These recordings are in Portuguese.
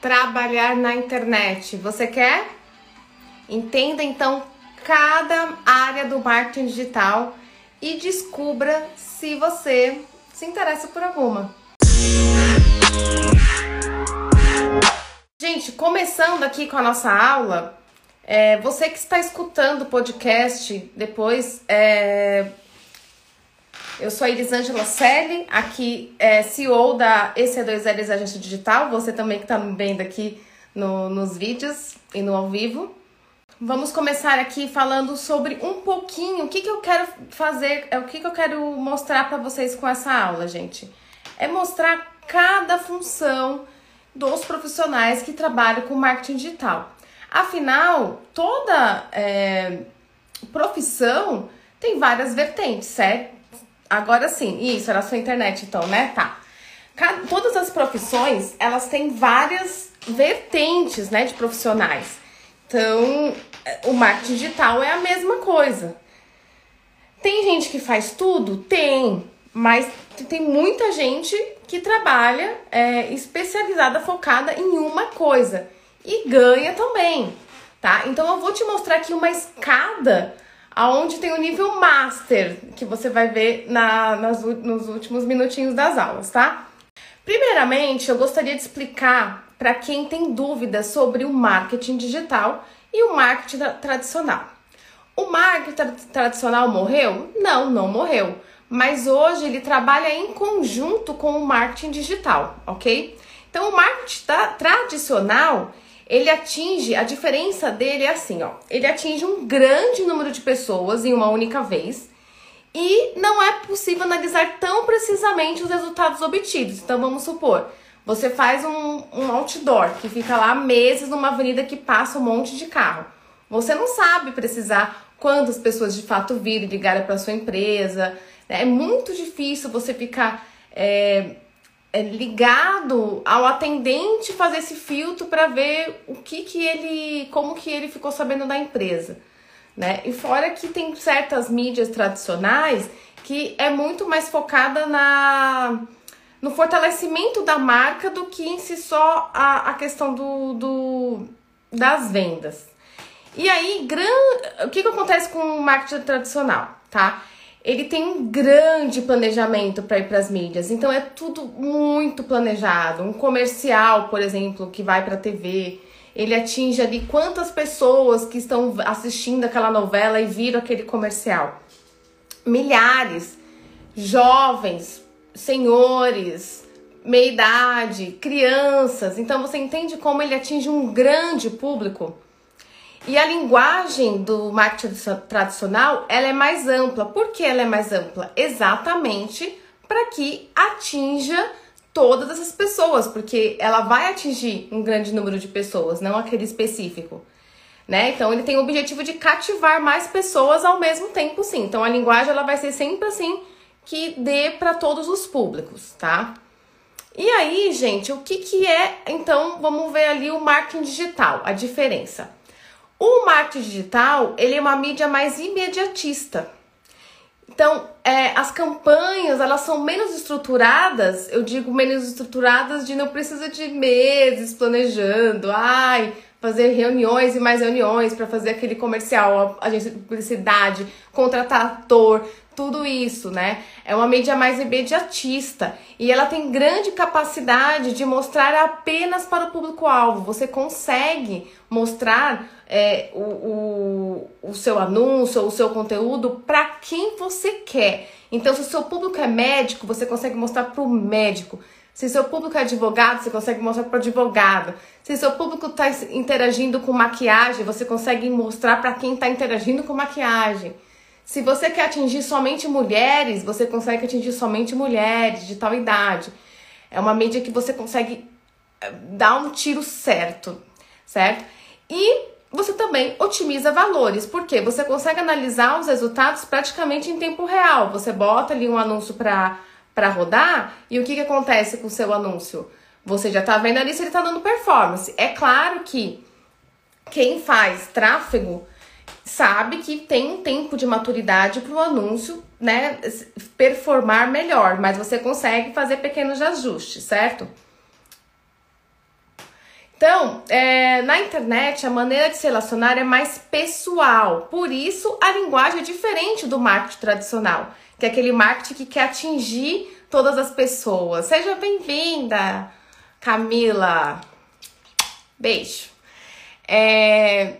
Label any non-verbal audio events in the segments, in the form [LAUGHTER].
trabalhar na internet? Você quer? Entenda então cada área do marketing digital e descubra se você se interessa por alguma. Gente, começando aqui com a nossa aula, é, você que está escutando o podcast depois, é, eu sou a Elisângela Selle, aqui é CEO da EC2Ls Agência Digital, você também que está vendo aqui no, nos vídeos e no ao vivo. Vamos começar aqui falando sobre um pouquinho o que, que eu quero fazer, é o que, que eu quero mostrar para vocês com essa aula, gente. É mostrar cada função dos profissionais que trabalham com marketing digital. Afinal, toda é, profissão tem várias vertentes, certo? Agora sim, isso, era a sua internet então, né? Tá. Todas as profissões, elas têm várias vertentes, né, de profissionais. Então, o marketing digital é a mesma coisa. Tem gente que faz tudo? Tem, mas tem muita gente que trabalha é, especializada, focada em uma coisa e ganha também, tá? Então eu vou te mostrar aqui uma escada aonde tem o nível master, que você vai ver na, nas, nos últimos minutinhos das aulas, tá? Primeiramente, eu gostaria de explicar para quem tem dúvidas sobre o marketing digital e o marketing tradicional. O marketing tra tradicional morreu? Não, não morreu. Mas hoje ele trabalha em conjunto com o marketing digital, ok? Então, o marketing tradicional ele atinge, a diferença dele é assim, ó, ele atinge um grande número de pessoas em uma única vez e não é possível analisar tão precisamente os resultados obtidos. Então vamos supor, você faz um, um outdoor que fica lá meses numa avenida que passa um monte de carro. Você não sabe precisar quantas pessoas de fato viram e ligaram para sua empresa. Né? É muito difícil você ficar é, é, ligado ao atendente fazer esse filtro para ver o que que ele, como que ele ficou sabendo da empresa, né? E fora que tem certas mídias tradicionais que é muito mais focada na no fortalecimento da marca do que em si só a, a questão do, do das vendas. E aí, gran... o que, que acontece com o marketing tradicional, tá? Ele tem um grande planejamento para ir para as mídias. Então é tudo muito planejado. Um comercial, por exemplo, que vai para a TV, ele atinge ali quantas pessoas que estão assistindo aquela novela e viram aquele comercial. Milhares, jovens, senhores, meia idade, crianças. Então você entende como ele atinge um grande público? E a linguagem do marketing tradicional, ela é mais ampla. Por que ela é mais ampla? Exatamente para que atinja todas essas pessoas, porque ela vai atingir um grande número de pessoas, não aquele específico. Né? Então ele tem o objetivo de cativar mais pessoas ao mesmo tempo, sim. Então a linguagem ela vai ser sempre assim que dê para todos os públicos, tá? E aí, gente, o que que é? Então, vamos ver ali o marketing digital, a diferença. O marketing digital, ele é uma mídia mais imediatista. Então, é, as campanhas, elas são menos estruturadas, eu digo menos estruturadas de não precisa de meses planejando, ai, fazer reuniões e mais reuniões para fazer aquele comercial, agência de publicidade, contratar ator, tudo isso, né? É uma mídia mais imediatista e ela tem grande capacidade de mostrar apenas para o público-alvo. Você consegue mostrar é, o, o, o seu anúncio o seu conteúdo para quem você quer. Então, se o seu público é médico, você consegue mostrar para o médico. Se seu público é advogado, você consegue mostrar para o advogado. Se seu público está interagindo com maquiagem, você consegue mostrar para quem está interagindo com maquiagem. Se você quer atingir somente mulheres, você consegue atingir somente mulheres de tal idade. É uma mídia que você consegue eh, dar um tiro certo, certo? E você também otimiza valores, porque você consegue analisar os resultados praticamente em tempo real. Você bota ali um anúncio para rodar e o que, que acontece com o seu anúncio? Você já está vendo ali se ele está dando performance. É claro que quem faz tráfego sabe que tem um tempo de maturidade para o anúncio, né, performar melhor, mas você consegue fazer pequenos ajustes, certo? Então, é, na internet, a maneira de se relacionar é mais pessoal. Por isso, a linguagem é diferente do marketing tradicional, que é aquele marketing que quer atingir todas as pessoas. Seja bem-vinda, Camila. Beijo. É,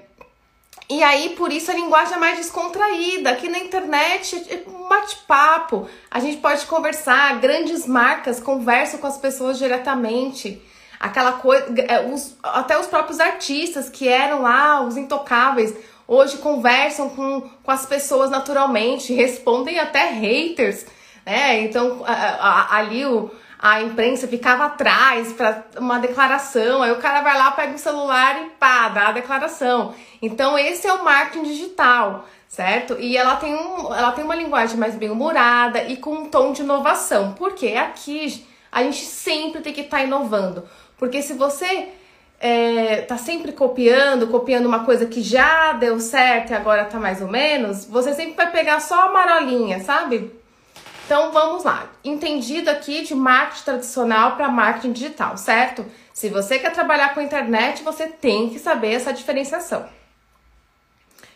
e aí, por isso, a linguagem é mais descontraída. Aqui na internet é um bate-papo. A gente pode conversar, grandes marcas conversam com as pessoas diretamente aquela coisa, é, os, até os próprios artistas que eram lá os intocáveis, hoje conversam com, com as pessoas naturalmente, respondem até haters, né? Então a, a, ali o, a imprensa ficava atrás para uma declaração, aí o cara vai lá, pega o celular e pá, dá a declaração. Então esse é o marketing digital, certo? E ela tem, um, ela tem uma linguagem mais bem humorada e com um tom de inovação, porque aqui a gente sempre tem que estar tá inovando. Porque se você é, tá sempre copiando, copiando uma coisa que já deu certo e agora tá mais ou menos, você sempre vai pegar só a marolinha, sabe? Então vamos lá. Entendido aqui de marketing tradicional para marketing digital, certo? Se você quer trabalhar com internet, você tem que saber essa diferenciação.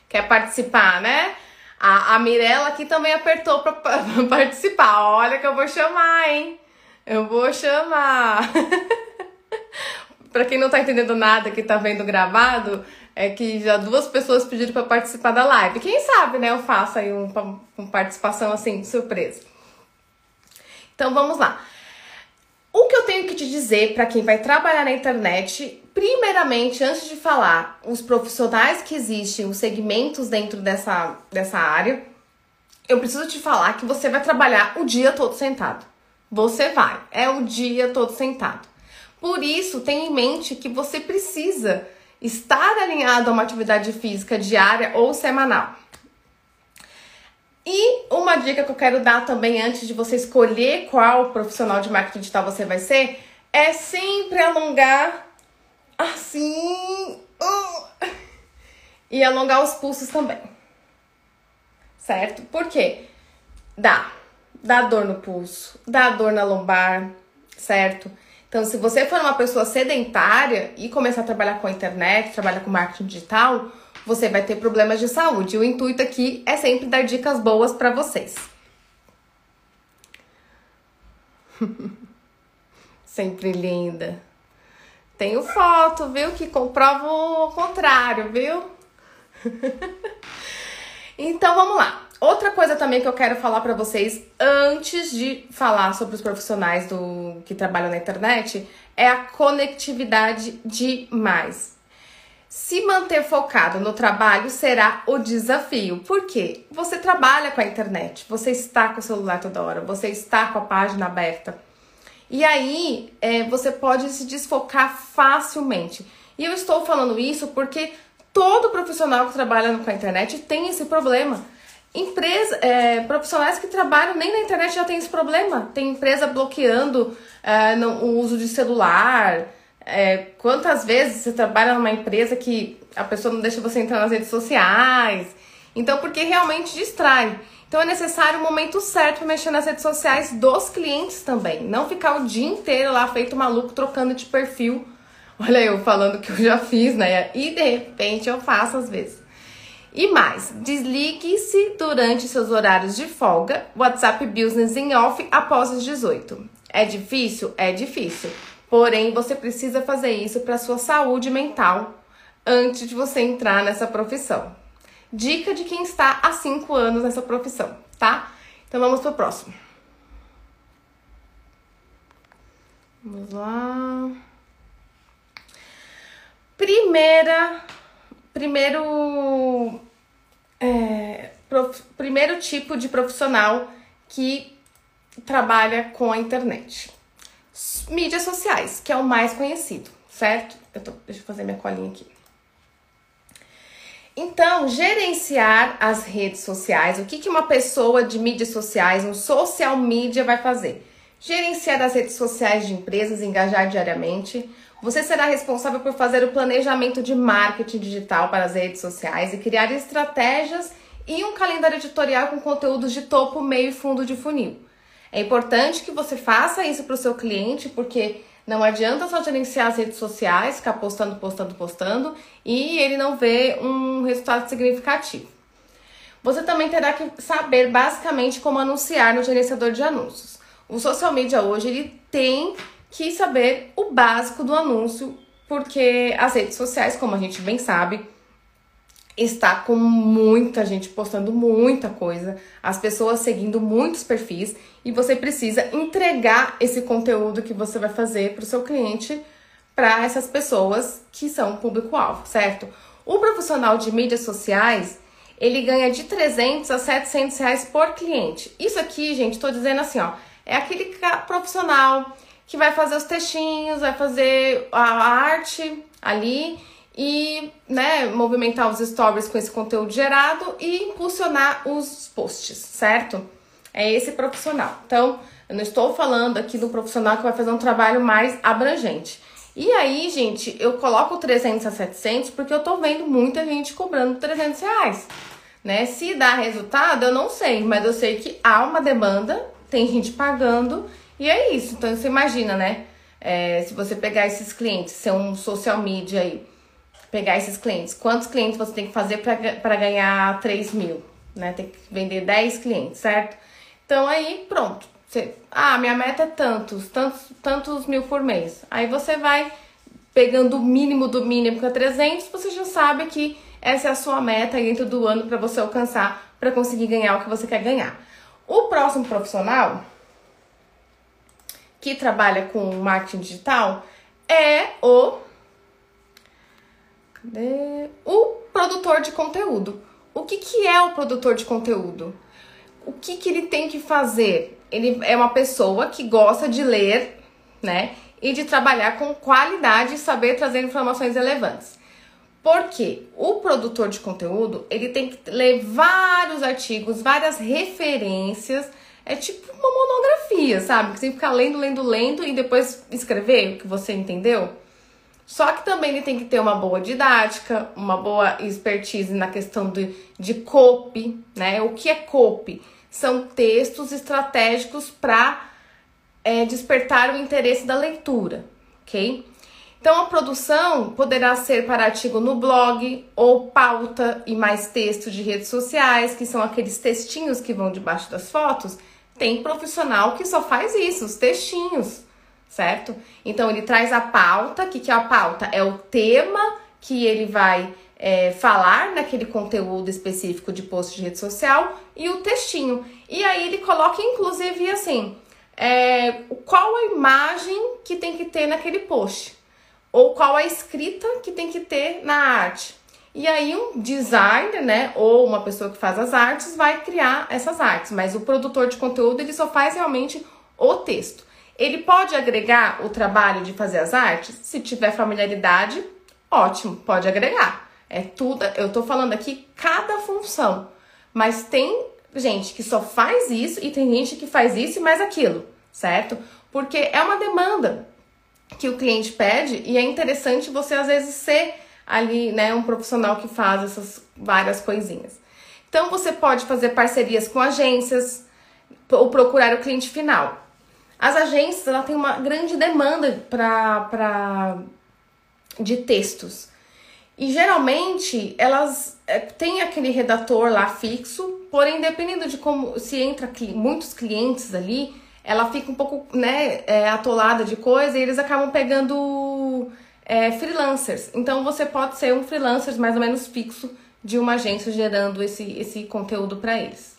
Quer participar, né? A, a Mirella aqui também apertou para [LAUGHS] participar. Olha que eu vou chamar, hein? Eu vou chamar. [LAUGHS] para quem não tá entendendo nada que tá vendo gravado, é que já duas pessoas pediram para participar da live. Quem sabe, né, eu faço aí um, uma participação assim, surpresa. Então vamos lá. O que eu tenho que te dizer para quem vai trabalhar na internet, primeiramente, antes de falar os profissionais que existem, os segmentos dentro dessa, dessa área, eu preciso te falar que você vai trabalhar o dia todo sentado. Você vai, é o dia todo sentado. Por isso, tenha em mente que você precisa estar alinhado a uma atividade física diária ou semanal. E uma dica que eu quero dar também antes de você escolher qual profissional de marketing digital você vai ser é sempre alongar assim uh, e alongar os pulsos também. Certo? Por quê? Dá. Dá dor no pulso, dá dor na lombar, certo? Então, se você for uma pessoa sedentária e começar a trabalhar com a internet, trabalhar com marketing digital, você vai ter problemas de saúde. O intuito aqui é sempre dar dicas boas para vocês. [LAUGHS] sempre linda. Tenho foto, viu? Que comprova o contrário, viu? [LAUGHS] então vamos lá. Outra coisa também que eu quero falar para vocês antes de falar sobre os profissionais do que trabalham na internet é a conectividade demais. Se manter focado no trabalho será o desafio. Por quê? Você trabalha com a internet, você está com o celular toda hora, você está com a página aberta. E aí é, você pode se desfocar facilmente. E eu estou falando isso porque todo profissional que trabalha com a internet tem esse problema Empresa, é, profissionais que trabalham nem na internet já tem esse problema. Tem empresa bloqueando é, o uso de celular. É, quantas vezes você trabalha numa empresa que a pessoa não deixa você entrar nas redes sociais? Então, porque realmente distrai. Então, é necessário o momento certo para mexer nas redes sociais dos clientes também. Não ficar o dia inteiro lá feito maluco trocando de perfil. Olha eu falando que eu já fiz, né? E de repente eu faço às vezes. E mais, desligue-se durante seus horários de folga, WhatsApp Business em off após os 18. É difícil? É difícil. Porém, você precisa fazer isso para sua saúde mental antes de você entrar nessa profissão. Dica de quem está há 5 anos nessa profissão, tá? Então vamos pro próximo. Vamos lá. Primeira primeiro, é, prof, primeiro tipo de profissional que trabalha com a internet. Mídias sociais, que é o mais conhecido, certo? Eu tô, deixa eu fazer minha colinha aqui. Então, gerenciar as redes sociais, o que, que uma pessoa de mídias sociais, um social media, vai fazer? Gerenciar as redes sociais de empresas, engajar diariamente, você será responsável por fazer o planejamento de marketing digital para as redes sociais e criar estratégias e um calendário editorial com conteúdos de topo, meio e fundo de funil. É importante que você faça isso para o seu cliente, porque Não adianta só gerenciar as redes sociais, ficar postando, postando, postando e ele não vê um resultado significativo. Você também terá que saber basicamente como anunciar no gerenciador de anúncios. O social media hoje ele tem que saber o básico do anúncio, porque as redes sociais, como a gente bem sabe, está com muita gente postando muita coisa, as pessoas seguindo muitos perfis e você precisa entregar esse conteúdo que você vai fazer para o seu cliente para essas pessoas que são público-alvo, certo? O profissional de mídias sociais ele ganha de 300 a 700 reais por cliente. Isso aqui, gente, estou dizendo assim, ó, é aquele profissional que vai fazer os textinhos, vai fazer a arte ali e né, movimentar os stories com esse conteúdo gerado e impulsionar os posts, certo? É esse profissional. Então, eu não estou falando aqui do profissional que vai fazer um trabalho mais abrangente. E aí, gente, eu coloco 300 a 700 porque eu tô vendo muita gente cobrando 300 reais. Né? Se dá resultado, eu não sei, mas eu sei que há uma demanda, tem gente pagando e é isso. Então, você imagina, né? É, se você pegar esses clientes, ser um social media aí, pegar esses clientes, quantos clientes você tem que fazer para ganhar 3 mil? Né? Tem que vender 10 clientes, certo? Então aí, pronto. Você, ah, minha meta é tantos, tantos, tantos mil por mês. Aí você vai pegando o mínimo do mínimo que é 300, você já sabe que essa é a sua meta dentro do ano para você alcançar, para conseguir ganhar o que você quer ganhar. O próximo profissional que trabalha com marketing digital é o Cadê? O produtor de conteúdo. O que, que é o produtor de conteúdo? O que, que ele tem que fazer? Ele é uma pessoa que gosta de ler, né? E de trabalhar com qualidade e saber trazer informações relevantes. Porque o produtor de conteúdo, ele tem que ler vários artigos, várias referências. É tipo uma monografia, sabe? Que você fica lendo, lendo, lendo e depois escrever o que você entendeu. Só que também ele tem que ter uma boa didática, uma boa expertise na questão de, de copy, né? O que é copy? São textos estratégicos para é, despertar o interesse da leitura, ok? Então a produção poderá ser para artigo no blog ou pauta e mais texto de redes sociais, que são aqueles textinhos que vão debaixo das fotos. Tem profissional que só faz isso, os textinhos certo? Então ele traz a pauta, o que, que é a pauta? É o tema que ele vai é, falar naquele conteúdo específico de post de rede social e o textinho. E aí ele coloca, inclusive, assim, é, qual a imagem que tem que ter naquele post, ou qual a escrita que tem que ter na arte. E aí um designer, né, ou uma pessoa que faz as artes vai criar essas artes, mas o produtor de conteúdo ele só faz realmente o texto. Ele pode agregar o trabalho de fazer as artes? Se tiver familiaridade, ótimo, pode agregar. É tudo, eu tô falando aqui cada função. Mas tem gente que só faz isso e tem gente que faz isso e mais aquilo, certo? Porque é uma demanda que o cliente pede e é interessante você às vezes ser ali, né, um profissional que faz essas várias coisinhas. Então você pode fazer parcerias com agências ou procurar o cliente final. As agências ela tem uma grande demanda para de textos. E geralmente elas é, têm aquele redator lá fixo, porém, dependendo de como se entra muitos clientes ali, ela fica um pouco né, é, atolada de coisa e eles acabam pegando é, freelancers. Então você pode ser um freelancer mais ou menos fixo de uma agência gerando esse, esse conteúdo para eles.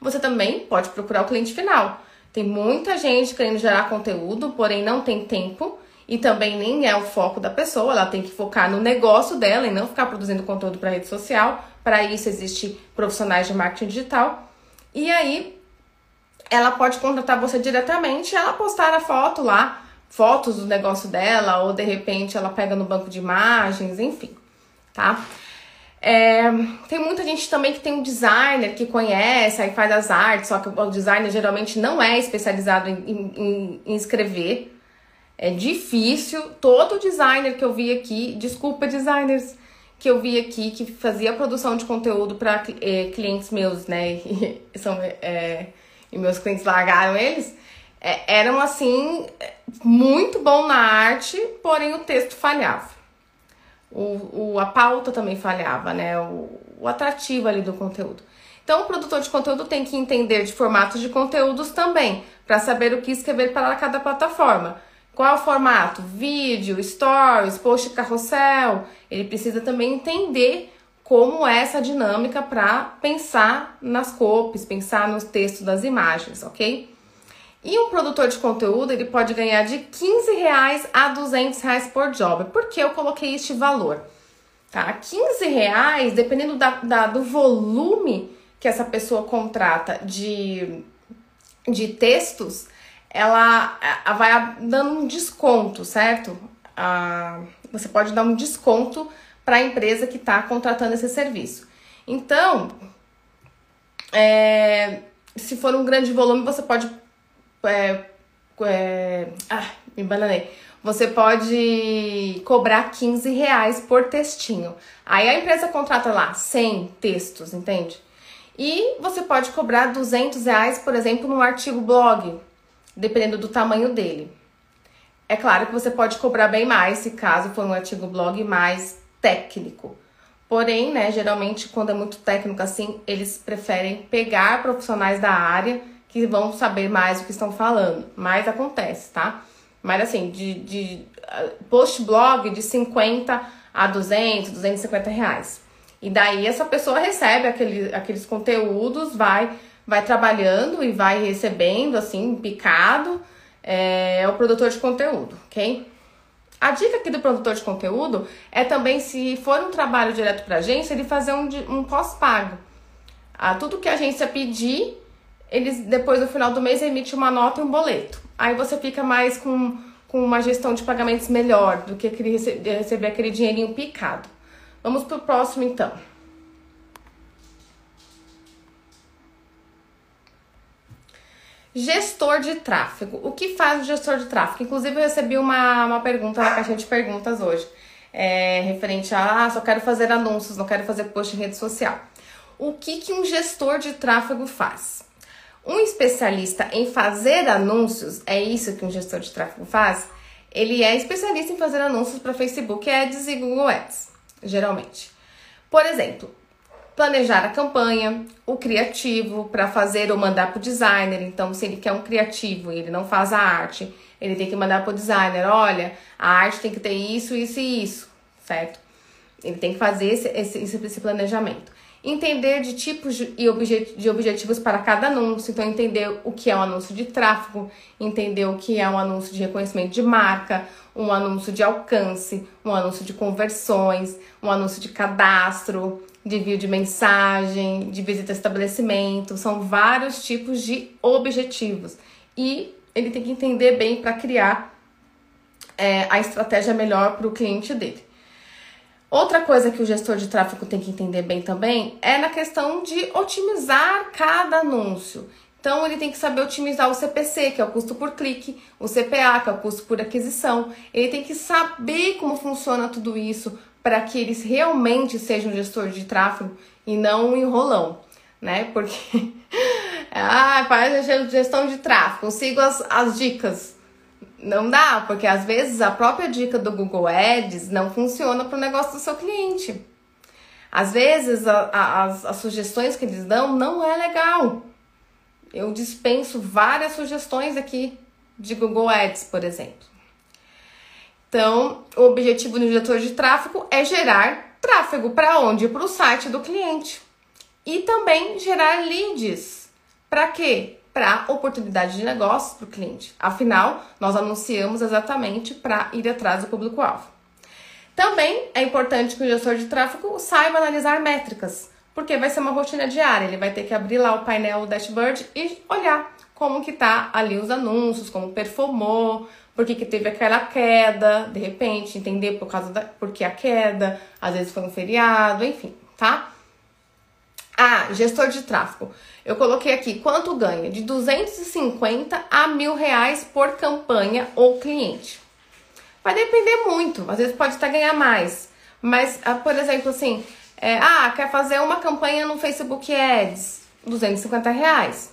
Você também pode procurar o cliente final. Tem muita gente querendo gerar conteúdo, porém não tem tempo e também nem é o foco da pessoa. Ela tem que focar no negócio dela e não ficar produzindo conteúdo para rede social. Para isso existe profissionais de marketing digital. E aí ela pode contratar você diretamente, ela postar a foto lá, fotos do negócio dela ou de repente ela pega no banco de imagens, enfim, tá? É, tem muita gente também que tem um designer que conhece, aí faz as artes, só que o designer geralmente não é especializado em, em, em escrever. É difícil. Todo designer que eu vi aqui, desculpa, designers que eu vi aqui que fazia produção de conteúdo para é, clientes meus, né? [LAUGHS] E, são, é, e meus clientes largaram eles. É, eram assim, muito bom na arte, porém o texto falhava. O, o, a pauta também falhava, né? O, o atrativo ali do conteúdo. Então, o produtor de conteúdo tem que entender de formatos de conteúdos também, para saber o que escrever para cada plataforma. Qual é o formato? Vídeo, stories, post carrossel. Ele precisa também entender como é essa dinâmica para pensar nas copies, pensar nos textos das imagens, ok? E um produtor de conteúdo ele pode ganhar de 15 reais a 200 reais por job. Por que eu coloquei este valor? Tá? 15 reais, dependendo da, da, do volume que essa pessoa contrata de, de textos, ela, ela vai dando um desconto, certo? Ah, você pode dar um desconto para a empresa que está contratando esse serviço. Então, é, se for um grande volume, você pode. É, é, ah, me bananei. Você pode cobrar 15 reais por textinho. Aí a empresa contrata lá 100 textos, entende? E você pode cobrar 200 reais, por exemplo, num artigo blog, dependendo do tamanho dele. É claro que você pode cobrar bem mais se caso for um artigo blog mais técnico. Porém, né, geralmente quando é muito técnico assim, eles preferem pegar profissionais da área que vão saber mais o que estão falando. Mas acontece, tá? Mas assim, de, de ah, post blog de 50 a 200, 250 reais. E daí essa pessoa recebe aquele, aqueles conteúdos, vai, vai trabalhando e vai recebendo assim, picado. É, o produtor de conteúdo, ok? A dica aqui do produtor de conteúdo é também, se for um trabalho direto para agência, ele fazer um, um pós-pago. Ah, tudo que a agência pedir, eles depois no final do mês emite uma nota e um boleto. Aí você fica mais com, com uma gestão de pagamentos melhor do que aquele, receber aquele dinheirinho picado. Vamos pro próximo então. Gestor de tráfego. O que faz o gestor de tráfego? Inclusive, eu recebi uma, uma pergunta na caixa de perguntas hoje, é, referente a ah, só quero fazer anúncios, não quero fazer post em rede social. O que, que um gestor de tráfego faz? Um especialista em fazer anúncios, é isso que um gestor de tráfego faz? Ele é especialista em fazer anúncios para Facebook Ads e Google Ads, geralmente. Por exemplo, planejar a campanha, o criativo para fazer ou mandar para o designer. Então, se ele quer um criativo e ele não faz a arte, ele tem que mandar para o designer: olha, a arte tem que ter isso, isso e isso, certo? Ele tem que fazer esse, esse, esse planejamento. Entender de tipos e objet, de objetivos para cada anúncio, então entender o que é um anúncio de tráfego, entender o que é um anúncio de reconhecimento de marca, um anúncio de alcance, um anúncio de conversões, um anúncio de cadastro, de envio de mensagem, de visita ao estabelecimento, são vários tipos de objetivos. E ele tem que entender bem para criar é, a estratégia melhor para o cliente dele. Outra coisa que o gestor de tráfego tem que entender bem também é na questão de otimizar cada anúncio. Então ele tem que saber otimizar o CPC, que é o custo por clique, o CPA, que é o custo por aquisição. Ele tem que saber como funciona tudo isso para que eles realmente sejam gestor de tráfego e não um enrolão, né? Porque [LAUGHS] ah, faz gestão de tráfego, sigo as, as dicas. Não dá, porque às vezes a própria dica do Google Ads não funciona para o negócio do seu cliente. Às vezes a, a, as, as sugestões que eles dão não é legal. Eu dispenso várias sugestões aqui de Google Ads, por exemplo. Então, o objetivo do diretor de tráfego é gerar tráfego para onde? Para o site do cliente. E também gerar leads. Para quê? Para oportunidade de negócio para o cliente. Afinal, nós anunciamos exatamente para ir atrás do público-alvo. Também é importante que o gestor de tráfego saiba analisar métricas, porque vai ser uma rotina diária. Ele vai ter que abrir lá o painel o dashboard e olhar como que tá ali os anúncios, como performou, por que, que teve aquela queda, de repente, entender por causa da por que a queda, às vezes foi um feriado, enfim, tá? Ah, gestor de tráfego. Eu coloquei aqui quanto ganha de 250 a mil reais por campanha ou cliente. Vai depender muito, às vezes pode até ganhar mais. Mas, ah, por exemplo, assim, é, ah, quer fazer uma campanha no Facebook Ads, 250 reais.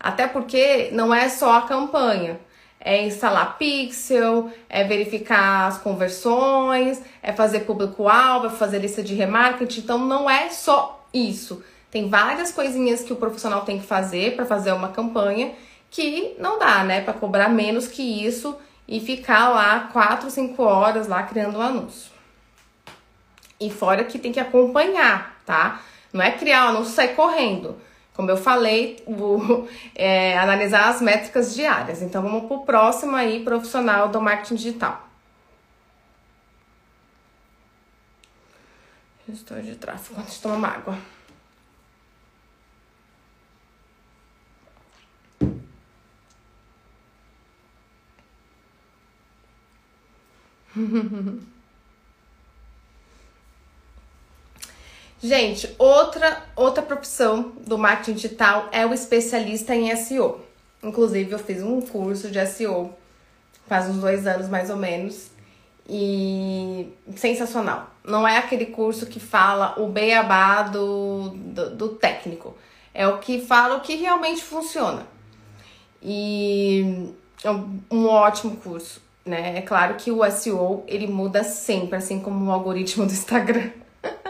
Até porque não é só a campanha. É instalar pixel, é verificar as conversões, é fazer público-alvo, é fazer lista de remarketing. Então não é só isso. Tem várias coisinhas que o profissional tem que fazer para fazer uma campanha que não dá, né? Para cobrar menos que isso e ficar lá 4, 5 horas lá criando um anúncio. E fora que tem que acompanhar, tá? Não é criar o anúncio e sair correndo. Como eu falei, vou [LAUGHS] é, analisar as métricas diárias. Então vamos para o próximo aí, profissional do marketing digital. Gestor de tráfego. Deixa eu tomar uma água. [LAUGHS] Gente, outra, outra profissão do marketing digital é o especialista em SEO. Inclusive, eu fiz um curso de SEO faz uns dois anos mais ou menos. E sensacional. Não é aquele curso que fala o beabá do, do, do técnico. É o que fala o que realmente funciona. E é um, um ótimo curso, né? É claro que o SEO ele muda sempre, assim como o algoritmo do Instagram. [LAUGHS]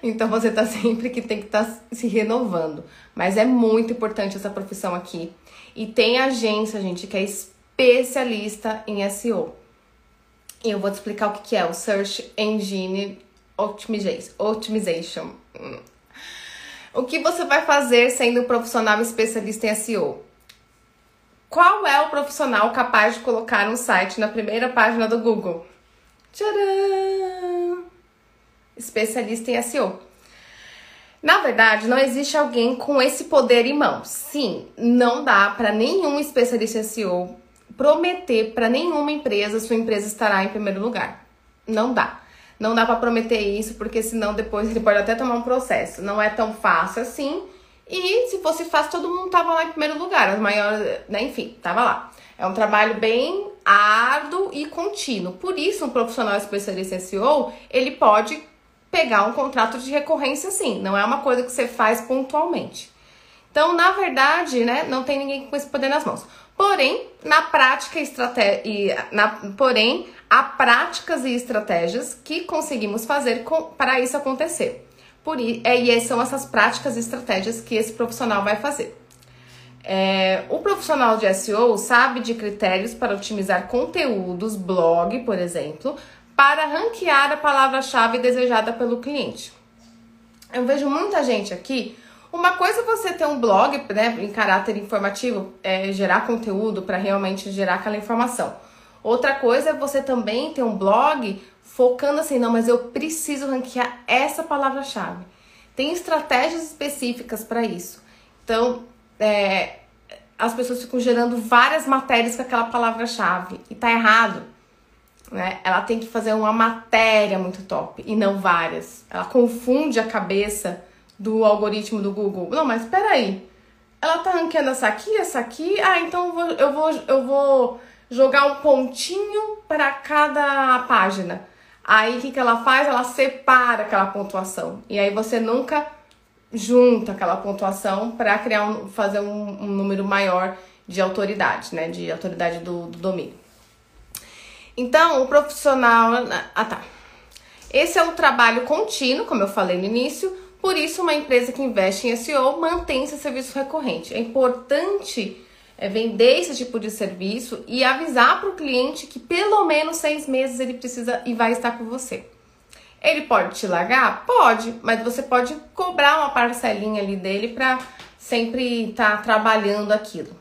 Então você tá sempre que tem que estar tá se renovando. Mas é muito importante essa profissão aqui. E tem agência, gente, que é especialista em SEO. E eu vou te explicar o que é o Search Engine Optimization. O que você vai fazer sendo um profissional especialista em SEO? Qual é o profissional capaz de colocar um site na primeira página do Google? Tcharam! especialista em SEO. Na verdade, não existe alguém com esse poder em mãos. Sim, não dá para nenhum especialista em SEO prometer para nenhuma empresa sua empresa estará em primeiro lugar. Não dá. Não dá para prometer isso, porque senão depois ele pode até tomar um processo. Não é tão fácil assim. E se fosse fácil, todo mundo tava lá em primeiro lugar. As maiores, né? enfim, tava lá. É um trabalho bem árduo e contínuo. Por isso, um profissional especialista em SEO, ele pode pegar um contrato de recorrência sim, não é uma coisa que você faz pontualmente. Então, na verdade, né, não tem ninguém com esse poder nas mãos. Porém, na prática e na, porém, há práticas e estratégias que conseguimos fazer para isso acontecer. Por, é, e são essas práticas e estratégias que esse profissional vai fazer. É, o profissional de SEO sabe de critérios para otimizar conteúdos, blog, por exemplo, para ranquear a palavra-chave desejada pelo cliente. Eu vejo muita gente aqui. Uma coisa é você ter um blog né, em caráter informativo, é, gerar conteúdo para realmente gerar aquela informação. Outra coisa é você também ter um blog focando assim, não, mas eu preciso ranquear essa palavra-chave. Tem estratégias específicas para isso. Então, é, as pessoas ficam gerando várias matérias com aquela palavra-chave e tá errado né? Ela tem que fazer uma matéria muito top e não várias. Ela confunde a cabeça do algoritmo do Google. Não, mas espera aí. Ela tá ranqueando essa aqui, essa aqui. Ah, então eu vou, eu vou, eu vou jogar um pontinho para cada página. Aí o que, que ela faz? Ela separa aquela pontuação. E aí você nunca junta aquela pontuação para criar um, fazer um, um, número maior de autoridade, né? De autoridade do, do domínio. Então, o profissional. Ah, tá. Esse é um trabalho contínuo, como eu falei no início, por isso, uma empresa que investe em SEO mantém esse serviço recorrente. É importante é, vender esse tipo de serviço e avisar para o cliente que pelo menos seis meses ele precisa e vai estar com você. Ele pode te largar? Pode, mas você pode cobrar uma parcelinha ali dele para sempre estar tá trabalhando aquilo.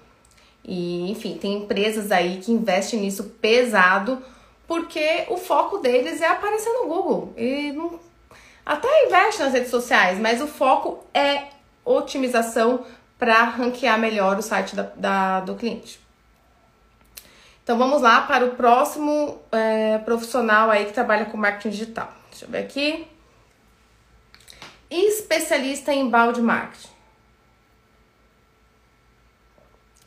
E, enfim, tem empresas aí que investem nisso pesado porque o foco deles é aparecer no Google. E não, até investe nas redes sociais, mas o foco é otimização para ranquear melhor o site da, da, do cliente. Então vamos lá para o próximo é, profissional aí que trabalha com marketing digital. Deixa eu ver aqui. Especialista em balde marketing.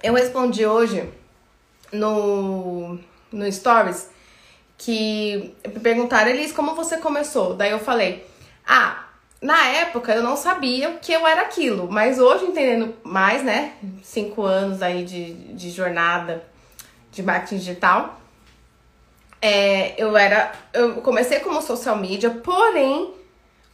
Eu respondi hoje no, no Stories que perguntaram, Elis, como você começou? Daí eu falei, ah, na época eu não sabia que eu era aquilo, mas hoje entendendo mais, né? Cinco anos aí de, de jornada de marketing digital, é, eu era. Eu comecei como social media, porém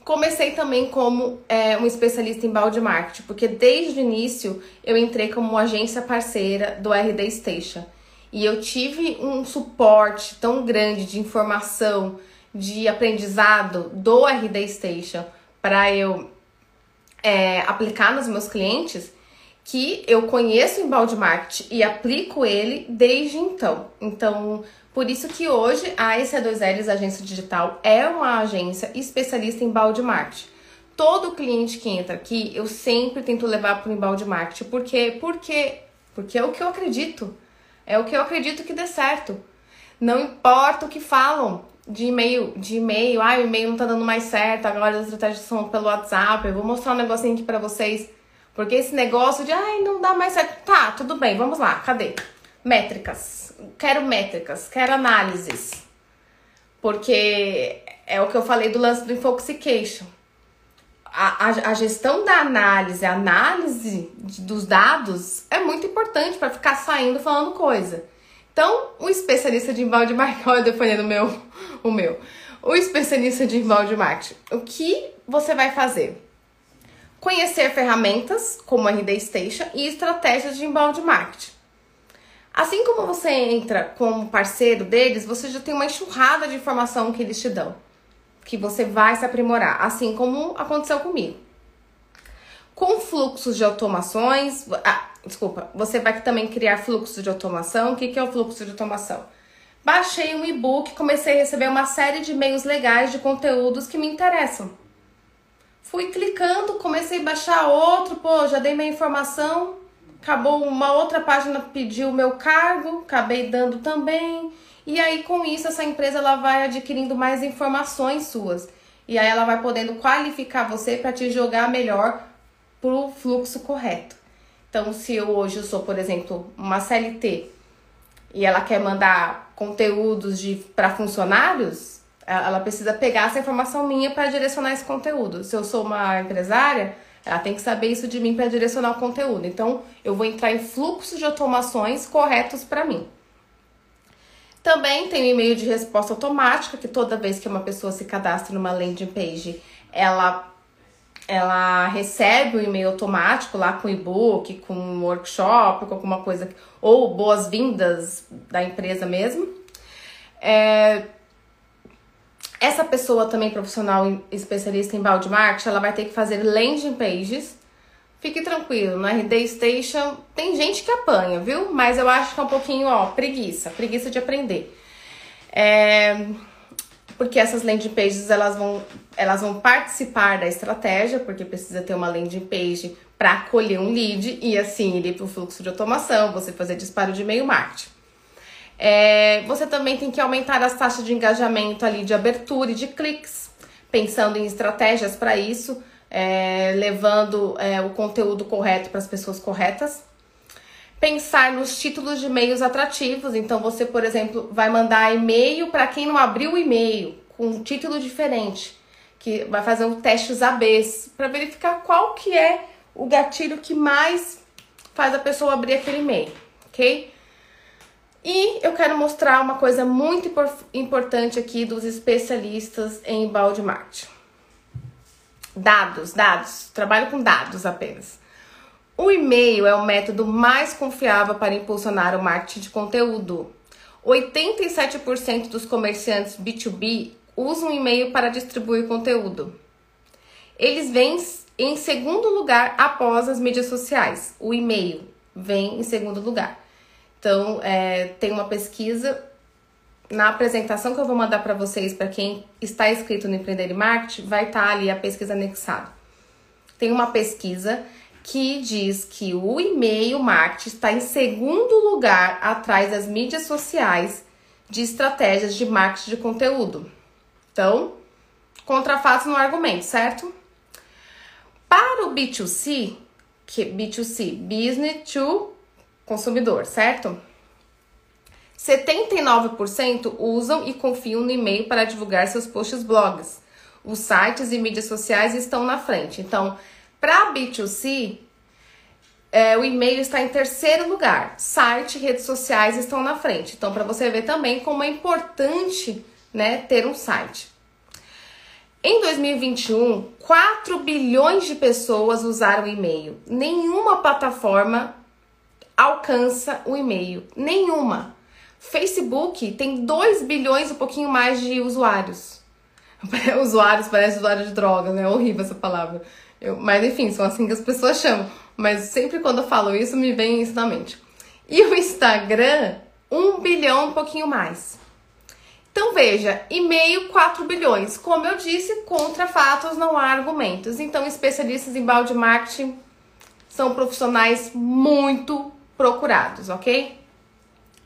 comecei também como é, um especialista em balde marketing, porque desde o início eu entrei como agência parceira do RD Station. E eu tive um suporte tão grande de informação, de aprendizado do RD Station para eu é, aplicar nos meus clientes que eu conheço em balde marketing e aplico ele desde então. Então, por isso que hoje a EC2Ls Agência Digital é uma agência especialista em balde marketing. Todo cliente que entra aqui, eu sempre tento levar para o embalde marketing. Por quê? Porque, porque é o que eu acredito. É o que eu acredito que dê certo. Não importa o que falam de e-mail, de e-mail, ah, o e-mail não tá dando mais certo, agora as estratégias são pelo WhatsApp, eu vou mostrar um negocinho aqui para vocês. Porque esse negócio de, ai, não dá mais certo. Tá, tudo bem, vamos lá, cadê? Métricas. Quero métricas, quero análises. Porque é o que eu falei do lance do Infoxication. A, a, a gestão da análise, a análise dos dados é muito importante para ficar saindo falando coisa. Então, o especialista de inbound marketing, [LAUGHS] olha, defendendo o meu, o meu. O especialista de inbound marketing, o que você vai fazer? Conhecer ferramentas como a RD Station e estratégias de inbound marketing. Assim como você entra como parceiro deles, você já tem uma enxurrada de informação que eles te dão, que você vai se aprimorar, assim como aconteceu comigo. Com fluxos de automações, desculpa, você vai também criar fluxo de automação. O que, que é o fluxo de automação? Baixei um e-book, comecei a receber uma série de e-mails legais de conteúdos que me interessam. Fui clicando, comecei a baixar outro, pô, já dei minha informação, acabou uma outra página pediu o meu cargo, acabei dando também. E aí com isso essa empresa ela vai adquirindo mais informações suas. E aí ela vai podendo qualificar você para te jogar melhor pro fluxo correto. Então, se eu hoje eu sou, por exemplo, uma CLT e ela quer mandar conteúdos para funcionários, ela precisa pegar essa informação minha para direcionar esse conteúdo. Se eu sou uma empresária, ela tem que saber isso de mim para direcionar o conteúdo. Então, eu vou entrar em fluxos de automações corretos para mim. Também tem o e-mail de resposta automática, que toda vez que uma pessoa se cadastra numa landing page, ela ela recebe o um e-mail automático lá com e-book, com um workshop, com alguma coisa, ou boas-vindas da empresa mesmo. É, essa pessoa também profissional especialista em balde marketing, ela vai ter que fazer landing pages. Fique tranquilo, no RD Station tem gente que apanha, viu? Mas eu acho que é um pouquinho, ó, preguiça, preguiça de aprender. É porque essas landing pages elas vão, elas vão participar da estratégia, porque precisa ter uma landing page para acolher um lead e assim ir para o fluxo de automação, você fazer disparo de e-mail marketing. É, você também tem que aumentar as taxas de engajamento ali de abertura e de cliques, pensando em estratégias para isso, é, levando é, o conteúdo correto para as pessoas corretas. Pensar nos títulos de e-mails atrativos. Então, você, por exemplo, vai mandar e-mail para quem não abriu o e-mail com um título diferente, que vai fazer um teste ABs para verificar qual que é o gatilho que mais faz a pessoa abrir aquele e-mail, ok? E eu quero mostrar uma coisa muito importante aqui dos especialistas em balde marketing. Dados, dados. Trabalho com dados apenas. O e-mail é o método mais confiável para impulsionar o marketing de conteúdo. 87% dos comerciantes B2B usam e-mail para distribuir conteúdo. Eles vêm em segundo lugar após as mídias sociais. O e-mail vem em segundo lugar. Então, é, tem uma pesquisa na apresentação que eu vou mandar para vocês, para quem está inscrito no Empreender e Marketing, vai estar tá ali a pesquisa anexada. Tem uma pesquisa que diz que o e-mail marketing está em segundo lugar atrás das mídias sociais de estratégias de marketing de conteúdo. Então, contrafato no argumento, certo? Para o B2C, que B2C, business to consumidor, certo? 79% usam e confiam no e-mail para divulgar seus posts blogs. Os sites e mídias sociais estão na frente. Então, para B2C, é, o e-mail está em terceiro lugar. Site redes sociais estão na frente. Então, para você ver também como é importante né, ter um site. Em 2021, 4 bilhões de pessoas usaram o e-mail. Nenhuma plataforma alcança o e-mail. Nenhuma. Facebook tem 2 bilhões um pouquinho mais de usuários. [LAUGHS] usuários, parece usuário de droga, né? É horrível essa palavra. Eu, mas enfim, são assim que as pessoas chamam. Mas sempre quando eu falo isso, me vem isso na mente. E o Instagram, 1 bilhão, um pouquinho mais. Então veja, e-mail 4 bilhões. Como eu disse, contra fatos não há argumentos. Então, especialistas em balde marketing são profissionais muito procurados, ok?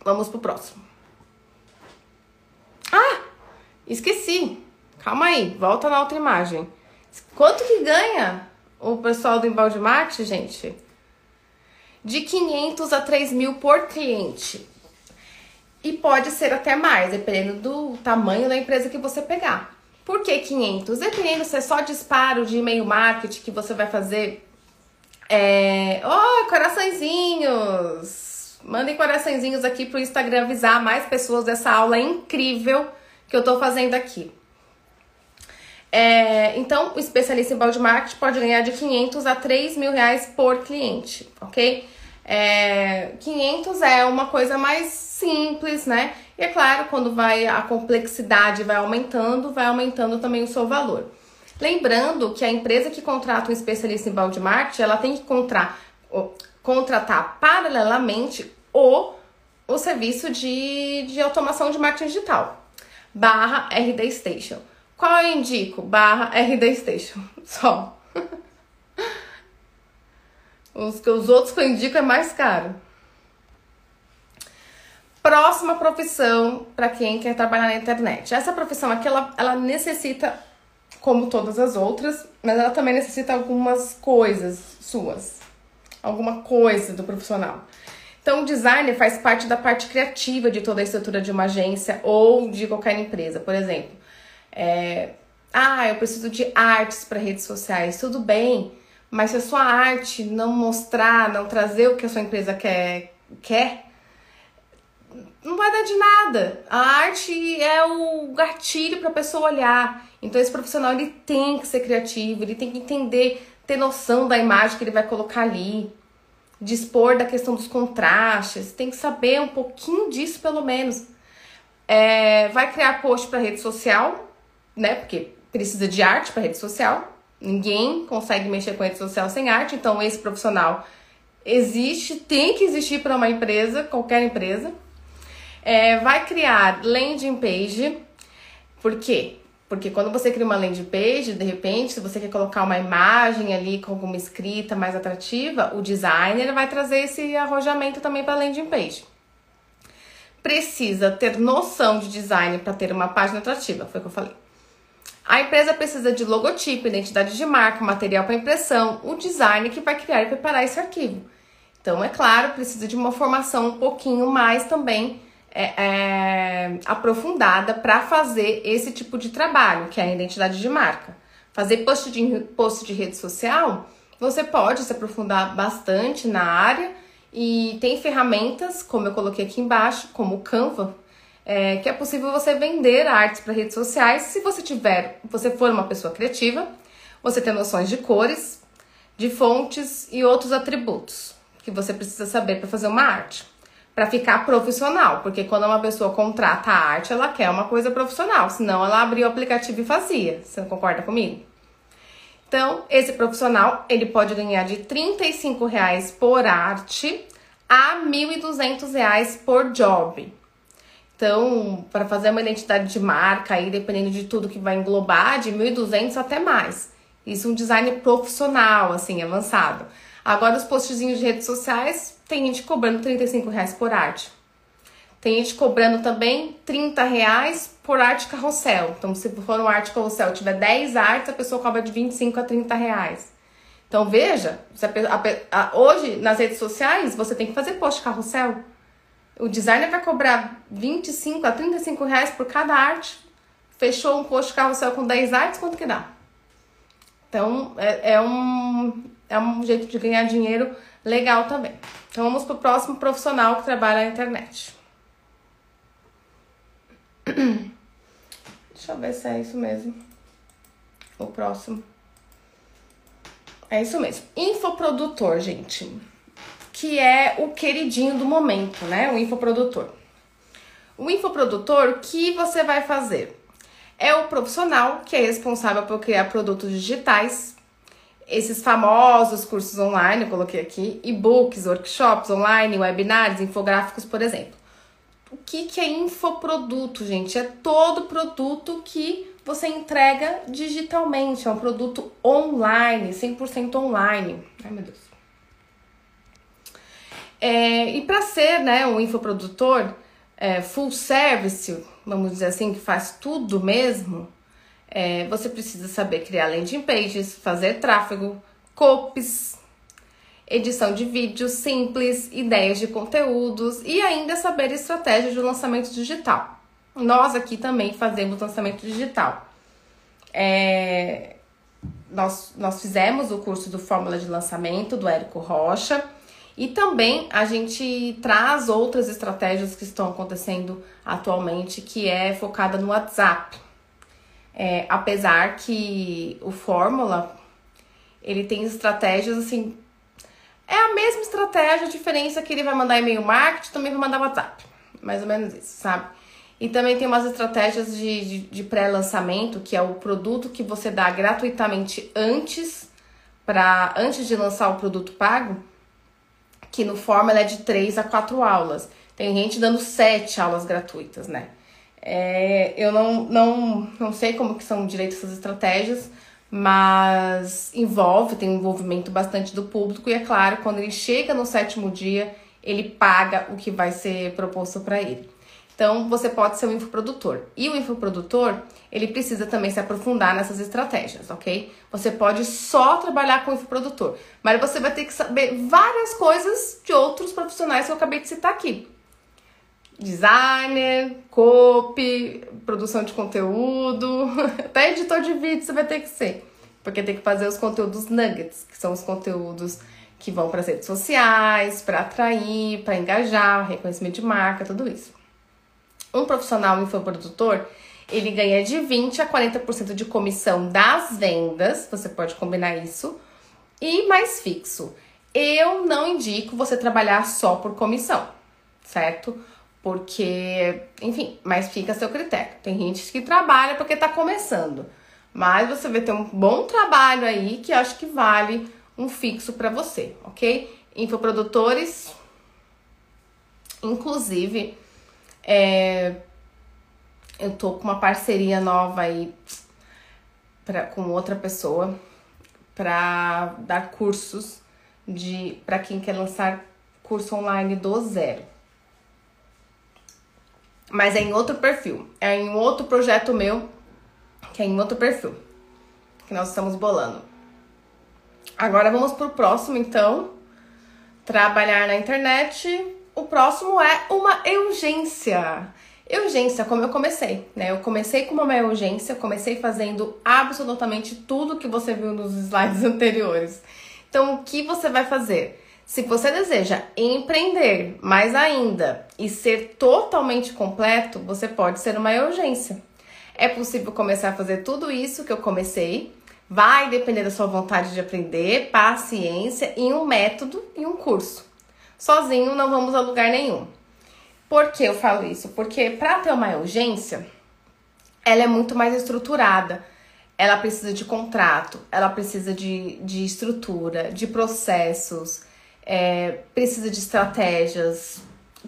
Vamos pro próximo. Ah, esqueci. Calma aí, volta na outra imagem. Quanto que ganha o pessoal do embalde marketing, gente? De 500 a 3 mil por cliente. E pode ser até mais, dependendo do tamanho da empresa que você pegar. Por que 500? Dependendo se é só disparo de e-mail marketing que você vai fazer. É... Oh, coraçõezinhos! Mandem coraçõezinhos aqui pro Instagram avisar mais pessoas dessa aula incrível que eu tô fazendo aqui. É, então, o especialista em balde marketing pode ganhar de 500 a 3 mil reais por cliente, ok? É, 500 é uma coisa mais simples, né? E é claro, quando vai a complexidade vai aumentando, vai aumentando também o seu valor. Lembrando que a empresa que contrata um especialista em balde marketing, ela tem que contratar, contratar paralelamente o, o serviço de, de automação de marketing digital, barra RD Station. Qual eu indico? Barra RD Station. [LAUGHS] Só. Os, os outros que eu indico é mais caro. Próxima profissão para quem quer trabalhar na internet. Essa profissão aqui, ela, ela necessita, como todas as outras, mas ela também necessita algumas coisas suas. Alguma coisa do profissional. Então, o designer faz parte da parte criativa de toda a estrutura de uma agência ou de qualquer empresa. Por exemplo, é, ah, eu preciso de artes para redes sociais. Tudo bem, mas se a sua arte não mostrar, não trazer o que a sua empresa quer, quer não vai dar de nada. A arte é o gatilho para a pessoa olhar. Então esse profissional ele tem que ser criativo, ele tem que entender, ter noção da imagem que ele vai colocar ali, dispor da questão dos contrastes, tem que saber um pouquinho disso pelo menos. É, vai criar post para rede social, né? Porque precisa de arte para rede social. Ninguém consegue mexer com rede social sem arte, então esse profissional existe, tem que existir para uma empresa, qualquer empresa. É, vai criar landing page, por quê? Porque quando você cria uma landing page, de repente, se você quer colocar uma imagem ali com alguma escrita mais atrativa, o designer vai trazer esse arrojamento também para a landing page. Precisa ter noção de design para ter uma página atrativa, foi o que eu falei. A empresa precisa de logotipo, identidade de marca, material para impressão, o design que vai criar e preparar esse arquivo. Então, é claro, precisa de uma formação um pouquinho mais também é, é, aprofundada para fazer esse tipo de trabalho, que é a identidade de marca. Fazer post de, post de rede social, você pode se aprofundar bastante na área e tem ferramentas, como eu coloquei aqui embaixo, como o Canva, é, que é possível você vender artes para redes sociais se você tiver, você for uma pessoa criativa, você tem noções de cores, de fontes e outros atributos que você precisa saber para fazer uma arte, para ficar profissional, porque quando uma pessoa contrata a arte, ela quer uma coisa profissional, senão ela abriu o aplicativo e fazia. Você não concorda comigo? Então, esse profissional, ele pode ganhar de R$ reais por arte a R$ 1.200 por job. Então, para fazer uma identidade de marca aí, dependendo de tudo que vai englobar, de 1.200 até mais. Isso é um design profissional, assim, avançado. Agora, os postzinhos de redes sociais, tem gente cobrando 35 reais por arte. Tem gente cobrando também 30 reais por arte carrossel. Então, se for uma arte carrossel, tiver 10 artes, a pessoa cobra de 25 a 30 reais. Então, veja, a, a, hoje nas redes sociais, você tem que fazer post carrossel. O designer vai cobrar 25 a 35 reais por cada arte fechou um post carrossel com 10 artes, quanto que dá? Então, é, é, um, é um jeito de ganhar dinheiro legal também. Então, vamos pro próximo profissional que trabalha na internet. [CLEARS THROAT] Deixa eu ver se é isso mesmo. O próximo. É isso mesmo. Infoprodutor, gente. Que é o queridinho do momento, né? O infoprodutor. O infoprodutor, que você vai fazer? É o profissional que é responsável por criar produtos digitais, esses famosos cursos online, eu coloquei aqui, e-books, workshops online, webinars, infográficos, por exemplo. O que, que é infoproduto, gente? É todo produto que você entrega digitalmente, é um produto online, 100% online. Ai, meu Deus. É, e para ser né, um infoprodutor é, full service, vamos dizer assim, que faz tudo mesmo, é, você precisa saber criar landing pages, fazer tráfego, copies, edição de vídeos simples, ideias de conteúdos e ainda saber estratégia de lançamento digital. Nós aqui também fazemos lançamento digital. É, nós, nós fizemos o curso do Fórmula de Lançamento do Érico Rocha e também a gente traz outras estratégias que estão acontecendo atualmente, que é focada no WhatsApp. É, apesar que o Fórmula ele tem estratégias assim é a mesma estratégia, a diferença é que ele vai mandar e-mail marketing, também vai mandar WhatsApp. Mais ou menos isso, sabe? E também tem umas estratégias de, de, de pré-lançamento, que é o produto que você dá gratuitamente antes, para antes de lançar o produto pago, que no Fórmula é de 3 a 4 aulas. Tem gente dando 7 aulas gratuitas, né? É, eu não, não, não sei como que são direito essas estratégias, mas envolve, tem um envolvimento bastante do público e é claro, quando ele chega no sétimo dia, ele paga o que vai ser proposto para ele. Então, você pode ser um infoprodutor. E o infoprodutor, ele precisa também se aprofundar nessas estratégias, ok? Você pode só trabalhar com infoprodutor, mas você vai ter que saber várias coisas de outros profissionais que eu acabei de citar aqui. Designer, copy, produção de conteúdo, [LAUGHS] até editor de vídeo você vai ter que ser. Porque tem que fazer os conteúdos nuggets, que são os conteúdos que vão para as redes sociais, para atrair, para engajar, reconhecimento de marca, tudo isso. Um profissional infoprodutor, ele ganha de 20 a 40% de comissão das vendas, você pode combinar isso, e mais fixo. Eu não indico você trabalhar só por comissão, certo? Porque, enfim, mas fica a seu critério. Tem gente que trabalha porque tá começando. Mas você vai ter um bom trabalho aí que acho que vale um fixo para você, ok? Infoprodutores, inclusive, é, eu tô com uma parceria nova aí pra, com outra pessoa para dar cursos de para quem quer lançar curso online do zero mas é em outro perfil. É em outro projeto meu, que é em outro perfil, que nós estamos bolando. Agora vamos pro próximo, então. Trabalhar na internet. O próximo é uma urgência. Urgência, como eu comecei, né? Eu comecei com uma urgência, comecei fazendo absolutamente tudo que você viu nos slides [LAUGHS] anteriores. Então, o que você vai fazer? Se você deseja empreender mais ainda e ser totalmente completo, você pode ser uma urgência. É possível começar a fazer tudo isso que eu comecei. Vai depender da sua vontade de aprender, paciência e um método e um curso. Sozinho não vamos a lugar nenhum. Por que eu falo isso? Porque para ter uma urgência, ela é muito mais estruturada. Ela precisa de contrato, ela precisa de, de estrutura, de processos é, precisa de estratégias,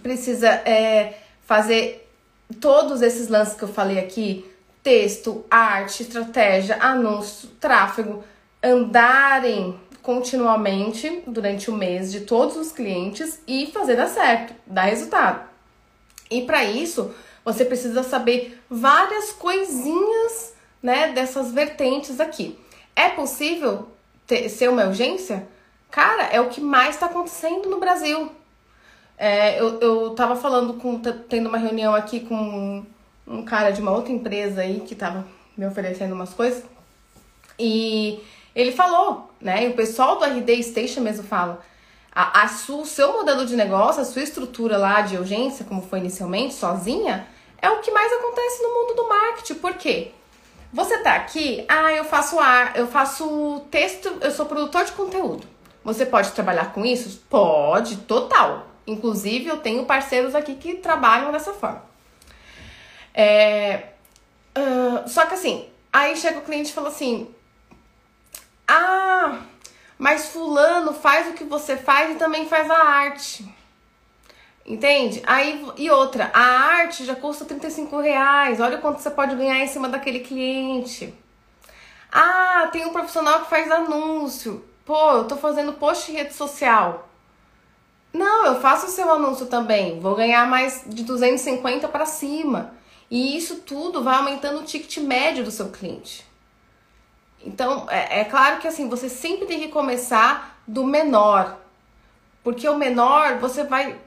precisa é, fazer todos esses lances que eu falei aqui: texto, arte, estratégia, anúncio, tráfego, andarem continuamente durante o mês de todos os clientes e fazer dar certo, dar resultado. E para isso, você precisa saber várias coisinhas, né, dessas vertentes aqui. É possível ter, ser uma urgência? Cara, é o que mais está acontecendo no Brasil. É, eu, eu tava falando com, tendo uma reunião aqui com um cara de uma outra empresa aí que tava me oferecendo umas coisas. E ele falou, né? E o pessoal do RD Station mesmo fala. A, a o seu modelo de negócio, a sua estrutura lá de urgência, como foi inicialmente, sozinha, é o que mais acontece no mundo do marketing. Por quê? Você tá aqui, ah, eu faço ar, eu faço texto, eu sou produtor de conteúdo. Você pode trabalhar com isso? Pode, total. Inclusive, eu tenho parceiros aqui que trabalham dessa forma. É, uh, só que assim, aí chega o cliente e fala assim: Ah, mas Fulano faz o que você faz e também faz a arte. Entende? Aí, e outra, a arte já custa 35 reais. Olha quanto você pode ganhar em cima daquele cliente. Ah, tem um profissional que faz anúncio. Pô, eu tô fazendo post em rede social. Não, eu faço o seu anúncio também. Vou ganhar mais de 250 para cima. E isso tudo vai aumentando o ticket médio do seu cliente. Então, é, é claro que assim, você sempre tem que começar do menor. Porque o menor, você vai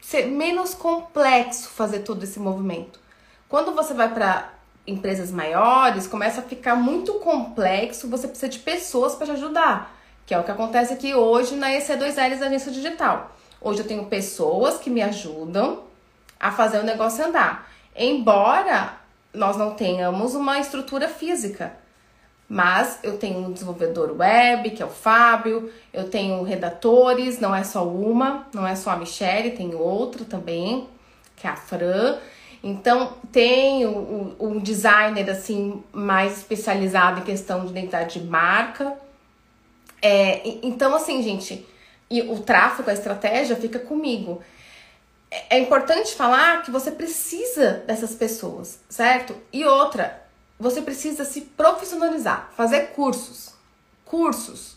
ser menos complexo fazer todo esse movimento. Quando você vai para empresas maiores, começa a ficar muito complexo, você precisa de pessoas para te ajudar, que é o que acontece aqui hoje na EC2Ls da agência digital. Hoje eu tenho pessoas que me ajudam a fazer o negócio andar. Embora nós não tenhamos uma estrutura física, mas eu tenho um desenvolvedor web, que é o Fábio, eu tenho redatores, não é só uma, não é só a Michelle, tem outra também, que é a Fran. Então, tenho um designer assim mais especializado em questão de identidade de marca. É, então, assim, gente, e o tráfego, a estratégia fica comigo. É, é importante falar que você precisa dessas pessoas, certo? E outra, você precisa se profissionalizar, fazer cursos. Cursos.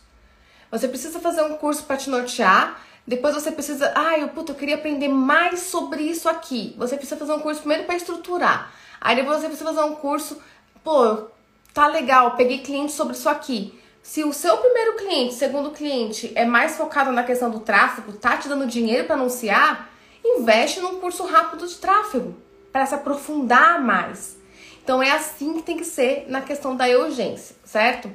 Você precisa fazer um curso para te nortear. Depois você precisa, ai, ah, puta, eu queria aprender mais sobre isso aqui. Você precisa fazer um curso primeiro para estruturar. Aí depois você precisa fazer um curso, pô, tá legal, peguei cliente sobre isso aqui. Se o seu primeiro cliente, segundo cliente, é mais focado na questão do tráfego, tá te dando dinheiro para anunciar, investe num curso rápido de tráfego para se aprofundar mais. Então é assim que tem que ser na questão da urgência, certo?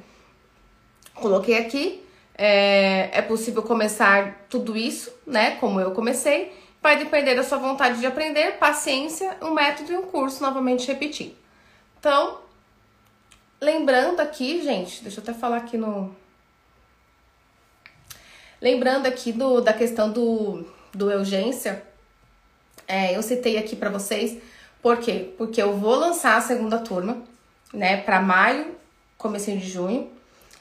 Coloquei aqui, é, é possível começar tudo isso, né? Como eu comecei, vai depender da sua vontade de aprender, paciência, um método e um curso, novamente repetir. Então, lembrando aqui, gente, deixa eu até falar aqui no. Lembrando aqui do, da questão do, do urgência, é, eu citei aqui para vocês por quê? Porque eu vou lançar a segunda turma, né, para maio, comecinho de junho.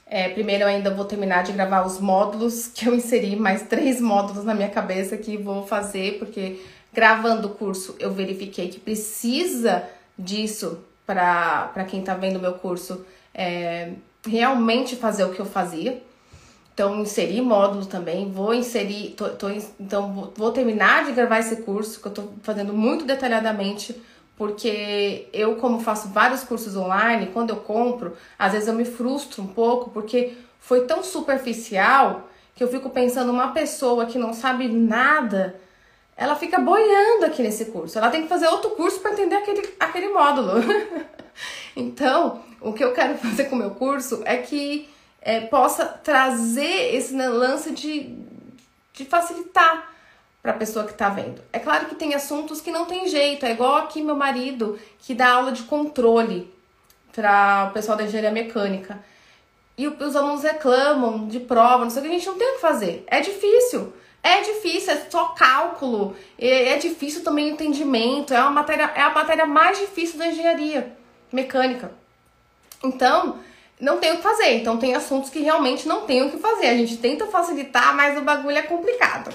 É, primeiro eu ainda vou terminar de gravar os módulos [LAUGHS] que eu inseri, mais três módulos na minha cabeça que vou fazer, porque gravando o curso eu verifiquei que precisa disso para quem tá vendo meu curso é, realmente fazer o que eu fazia. Então, inseri módulo também, vou inserir, tô, tô, então vou terminar de gravar esse curso, que eu tô fazendo muito detalhadamente, porque eu, como faço vários cursos online, quando eu compro, às vezes eu me frustro um pouco, porque foi tão superficial que eu fico pensando, uma pessoa que não sabe nada, ela fica boiando aqui nesse curso. Ela tem que fazer outro curso para entender aquele, aquele módulo. [LAUGHS] então, o que eu quero [LAUGHS] fazer com o meu curso é que é, possa trazer esse lance de, de facilitar para a pessoa que está vendo. É claro que tem assuntos que não tem jeito, é igual aqui meu marido que dá aula de controle para o pessoal da engenharia mecânica. E os alunos reclamam de prova, não sei o que, a gente não tem o que fazer. É difícil. É difícil, é só cálculo, é, difícil também o entendimento, é, uma matéria, é a matéria mais difícil da engenharia mecânica. Então, não tem o que fazer. Então tem assuntos que realmente não tem o que fazer. A gente tenta facilitar, mas o bagulho é complicado.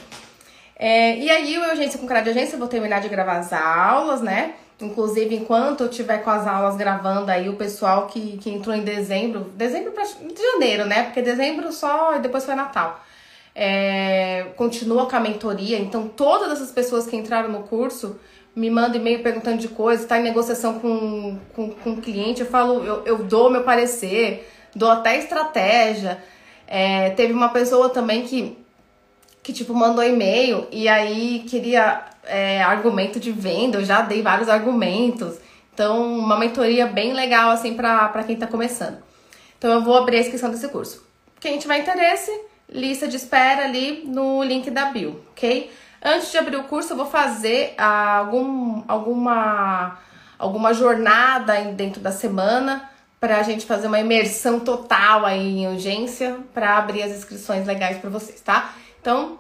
É, e aí, o Urgência com Cara de Agência, eu vou terminar de gravar as aulas, né? Inclusive, enquanto eu tiver com as aulas gravando aí, o pessoal que, que entrou em dezembro, dezembro pra janeiro, né? Porque dezembro só e depois foi Natal. É, continua com a mentoria, então todas essas pessoas que entraram no curso me manda e-mail perguntando de coisas, está em negociação com, com, com cliente, eu falo, eu, eu dou meu parecer, dou até estratégia. É, teve uma pessoa também que, que tipo, mandou e-mail e aí queria é, argumento de venda, eu já dei vários argumentos. Então, uma mentoria bem legal, assim, para quem tá começando. Então, eu vou abrir a inscrição desse curso. Quem tiver interesse, lista de espera ali no link da bio, ok? Antes de abrir o curso, eu vou fazer ah, algum, alguma, alguma jornada dentro da semana para a gente fazer uma imersão total aí em urgência para abrir as inscrições legais para vocês, tá? Então,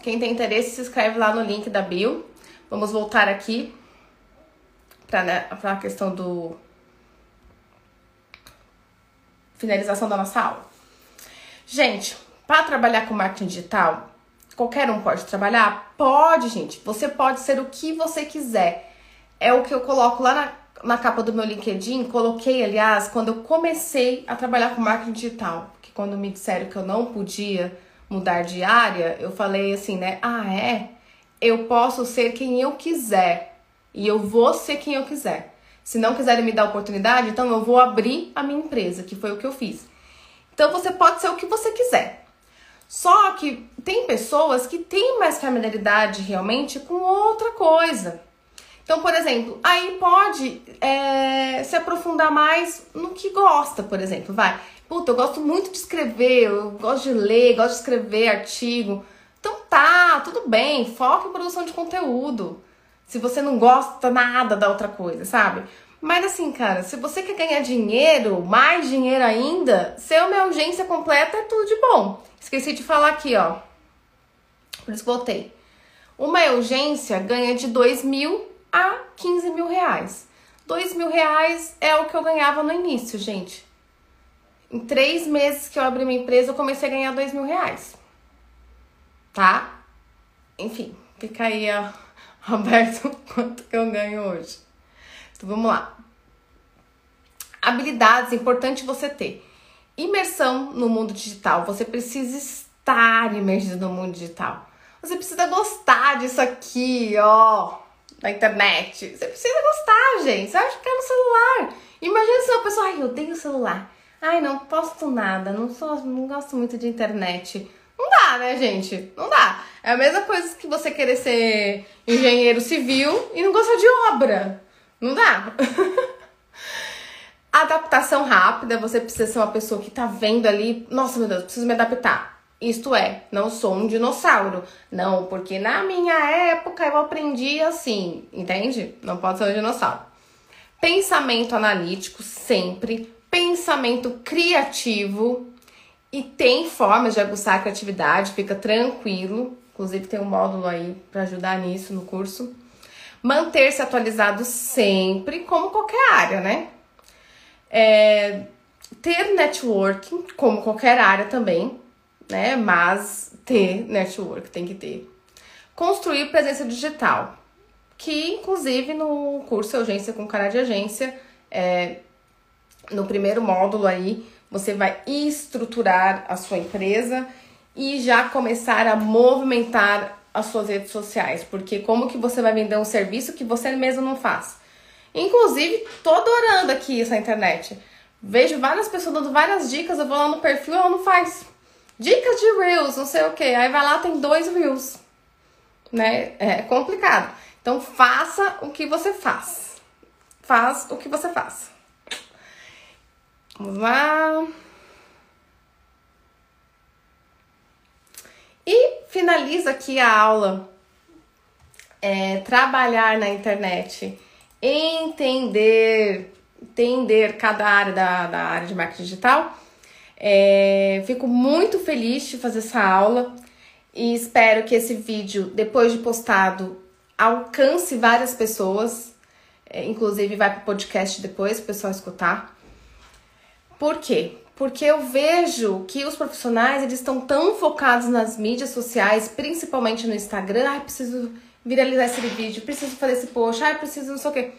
quem tem interesse, se inscreve lá no link da bio. Vamos voltar aqui para né, a questão do finalização da nossa aula. Gente, para trabalhar com marketing digital, qualquer um pode trabalhar? Pode, gente. Você pode ser o que você quiser. É o que eu coloco lá na na capa do meu LinkedIn, coloquei, aliás, quando eu comecei a trabalhar com marketing digital, porque quando me disseram que eu não podia mudar de área, eu falei assim, né? Ah, é? Eu posso ser quem eu quiser e eu vou ser quem eu quiser. Se não quiserem me dar oportunidade, então eu vou abrir a minha empresa, que foi o que eu fiz. Então você pode ser o que você quiser. Só que tem pessoas que têm mais familiaridade realmente com outra coisa. Então, por exemplo, aí pode é, se aprofundar mais no que gosta, por exemplo, vai. Puta, eu gosto muito de escrever, eu gosto de ler, gosto de escrever artigo. Então tá, tudo bem, foca em produção de conteúdo. Se você não gosta nada da outra coisa, sabe? Mas assim, cara, se você quer ganhar dinheiro, mais dinheiro ainda, ser uma urgência completa é tudo de bom. Esqueci de falar aqui, ó. Por isso voltei. Uma urgência ganha de 2 mil a 15 mil reais. 2 mil reais é o que eu ganhava no início, gente. Em três meses que eu abri minha empresa, eu comecei a ganhar 2 mil reais. Tá? Enfim, fica aí ó, [LAUGHS] aberto quanto que eu ganho hoje. Então vamos lá. Habilidades, importante você ter. Imersão no mundo digital. Você precisa estar imerso no mundo digital. Você precisa gostar disso aqui, ó na internet. Você precisa gostar, gente. Você acha que é no celular. Imagina se uma pessoa, ai, eu odeio celular. Ai, não posto nada, não sou, não gosto muito de internet. Não dá, né, gente? Não dá. É a mesma coisa que você querer ser engenheiro civil e não gostar de obra. Não dá. [LAUGHS] Adaptação rápida, você precisa ser uma pessoa que tá vendo ali, nossa meu Deus, preciso me adaptar. Isto é, não sou um dinossauro. Não, porque na minha época eu aprendi assim, entende? Não pode ser um dinossauro. Pensamento analítico sempre, pensamento criativo e tem formas de aguçar a criatividade, fica tranquilo. Inclusive tem um módulo aí para ajudar nisso no curso. Manter-se atualizado sempre, como qualquer área, né? É, ter networking, como qualquer área também né? Mas ter network tem que ter. Construir presença digital, que inclusive no curso Agência com Cara de Agência, é, no primeiro módulo aí, você vai estruturar a sua empresa e já começar a movimentar as suas redes sociais, porque como que você vai vender um serviço que você mesmo não faz? Inclusive, tô adorando aqui essa internet. Vejo várias pessoas dando várias dicas, eu vou lá no perfil ela não faz. Dicas de Reels, não sei o que. Aí vai lá, tem dois Reels. Né? É complicado. Então faça o que você faz. Faz o que você faz. Vamos lá. E finaliza aqui a aula. É, trabalhar na internet. Entender, entender cada área da, da área de marketing digital é, fico muito feliz de fazer essa aula e espero que esse vídeo, depois de postado, alcance várias pessoas. É, inclusive vai para o podcast depois para o pessoal escutar. Por quê? Porque eu vejo que os profissionais eles estão tão focados nas mídias sociais, principalmente no Instagram, ai, preciso viralizar esse vídeo, preciso fazer esse post, ai, preciso não sei o quê,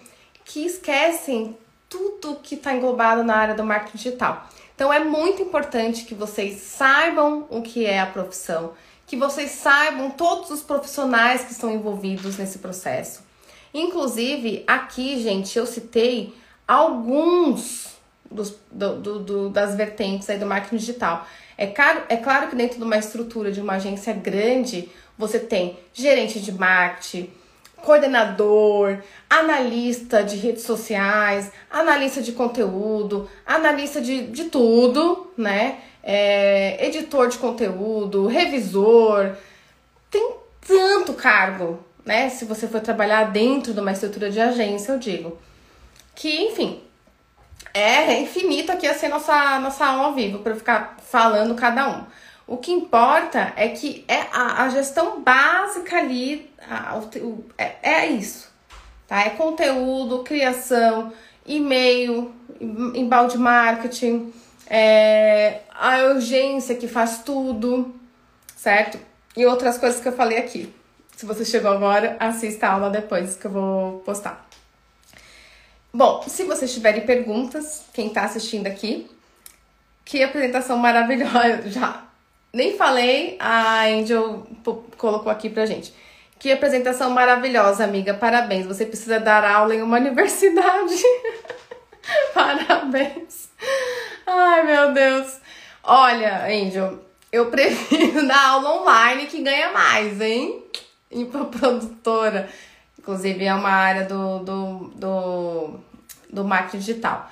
que esquecem tudo que está englobado na área do marketing digital. Então é muito importante que vocês saibam o que é a profissão, que vocês saibam todos os profissionais que estão envolvidos nesse processo. Inclusive, aqui, gente, eu citei alguns dos, do, do, do, das vertentes aí do marketing digital. É claro, é claro que dentro de uma estrutura de uma agência grande, você tem gerente de marketing, coordenador, analista de redes sociais, analista de conteúdo, analista de, de tudo, né? É, editor de conteúdo, revisor. Tem tanto cargo, né? Se você for trabalhar dentro de uma estrutura de agência, eu digo. Que, enfim, é infinito aqui assim nossa, nossa aula ao vivo para ficar falando cada um. O que importa é que é a, a gestão básica ali, a, o, é, é isso, tá? É conteúdo, criação, e-mail, embalde marketing, é a urgência que faz tudo, certo? E outras coisas que eu falei aqui. Se você chegou agora, assista a aula depois que eu vou postar. Bom, se vocês tiverem perguntas, quem tá assistindo aqui, que apresentação maravilhosa [LAUGHS] já nem falei, a Angel colocou aqui pra gente. Que apresentação maravilhosa, amiga. Parabéns. Você precisa dar aula em uma [LAUGHS] universidade. [LAUGHS] Parabéns. Ai, meu Deus. Olha, Angel, eu prefiro [LAUGHS] dar aula online que ganha mais, hein? E pra produtora. Inclusive, é uma área do, do, do, do marketing digital.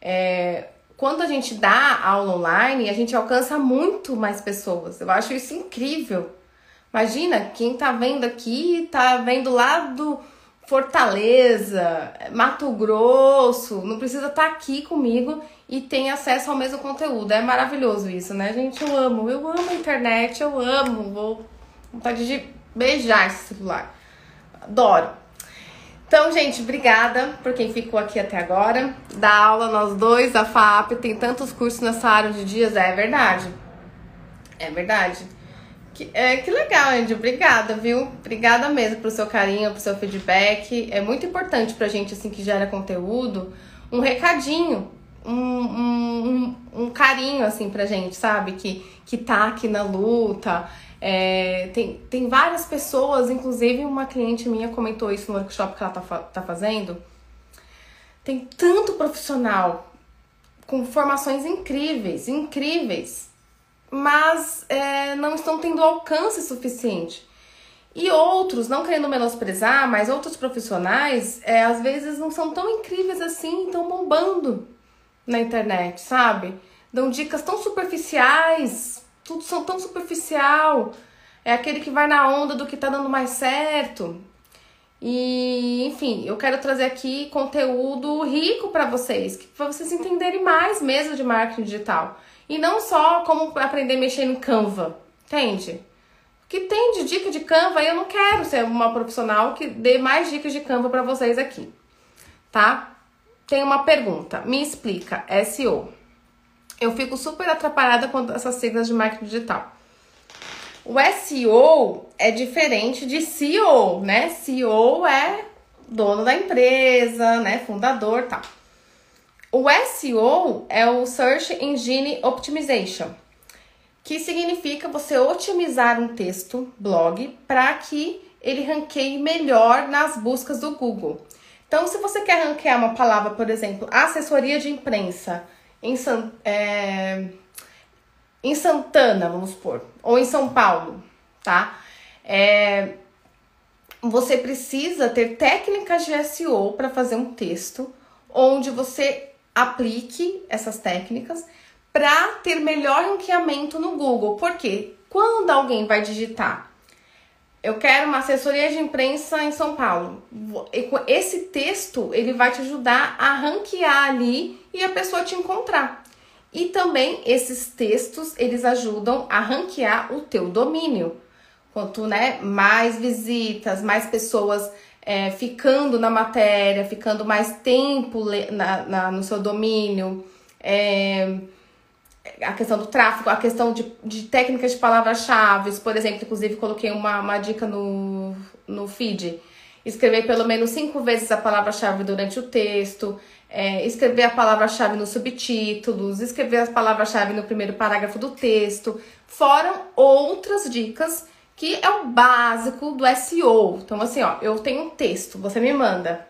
É, quando a gente dá aula online, a gente alcança muito mais pessoas. Eu acho isso incrível. Imagina, quem tá vendo aqui, tá vendo lá do Fortaleza, Mato Grosso, não precisa estar tá aqui comigo e tem acesso ao mesmo conteúdo. É maravilhoso isso, né, gente? Eu amo, eu amo a internet, eu amo, vou vontade de beijar esse celular. Adoro. Então, gente, obrigada por quem ficou aqui até agora. Da aula, nós dois, a FAP, tem tantos cursos nessa área de dias, é verdade. É verdade. Que, é, que legal, Andy. Obrigada, viu? Obrigada mesmo pro seu carinho, pro seu feedback. É muito importante pra gente, assim, que gera conteúdo, um recadinho, um, um, um, um carinho, assim, pra gente, sabe? Que, que tá aqui na luta. É, tem, tem várias pessoas, inclusive uma cliente minha comentou isso no workshop que ela tá, tá fazendo. Tem tanto profissional com formações incríveis, incríveis, mas é, não estão tendo alcance suficiente. E outros, não querendo menosprezar, mas outros profissionais, é, às vezes não são tão incríveis assim, estão bombando na internet, sabe? Dão dicas tão superficiais, tudo são tão superficial. É aquele que vai na onda do que tá dando mais certo. E, enfim, eu quero trazer aqui conteúdo rico para vocês, para vocês entenderem mais mesmo de marketing digital. E não só como aprender a mexer no Canva, entende? O que tem de dica de Canva, eu não quero ser uma profissional que dê mais dicas de Canva para vocês aqui, tá? Tem uma pergunta, me explica, SEO eu fico super atrapalhada com essas siglas de marketing digital. O SEO é diferente de CEO, né? CEO é dono da empresa, né? Fundador, tal. O SEO é o Search Engine Optimization, que significa você otimizar um texto, blog, para que ele ranqueie melhor nas buscas do Google. Então, se você quer ranquear uma palavra, por exemplo, assessoria de imprensa, em, é, em Santana, vamos supor, ou em São Paulo, tá? É, você precisa ter técnicas de SEO para fazer um texto onde você aplique essas técnicas para ter melhor ranqueamento no Google. Porque quando alguém vai digitar eu quero uma assessoria de imprensa em São Paulo. Esse texto, ele vai te ajudar a ranquear ali e a pessoa te encontrar. E também esses textos, eles ajudam a ranquear o teu domínio. Quanto né, mais visitas, mais pessoas é, ficando na matéria, ficando mais tempo na, na no seu domínio, é, a questão do tráfego, a questão de, de técnicas de palavras-chave, por exemplo, inclusive coloquei uma, uma dica no, no feed. Escrever pelo menos cinco vezes a palavra-chave durante o texto, é, escrever a palavra-chave nos subtítulos, escrever as palavras-chave no primeiro parágrafo do texto. Foram outras dicas que é o básico do SEO. Então, assim, ó, eu tenho um texto, você me manda.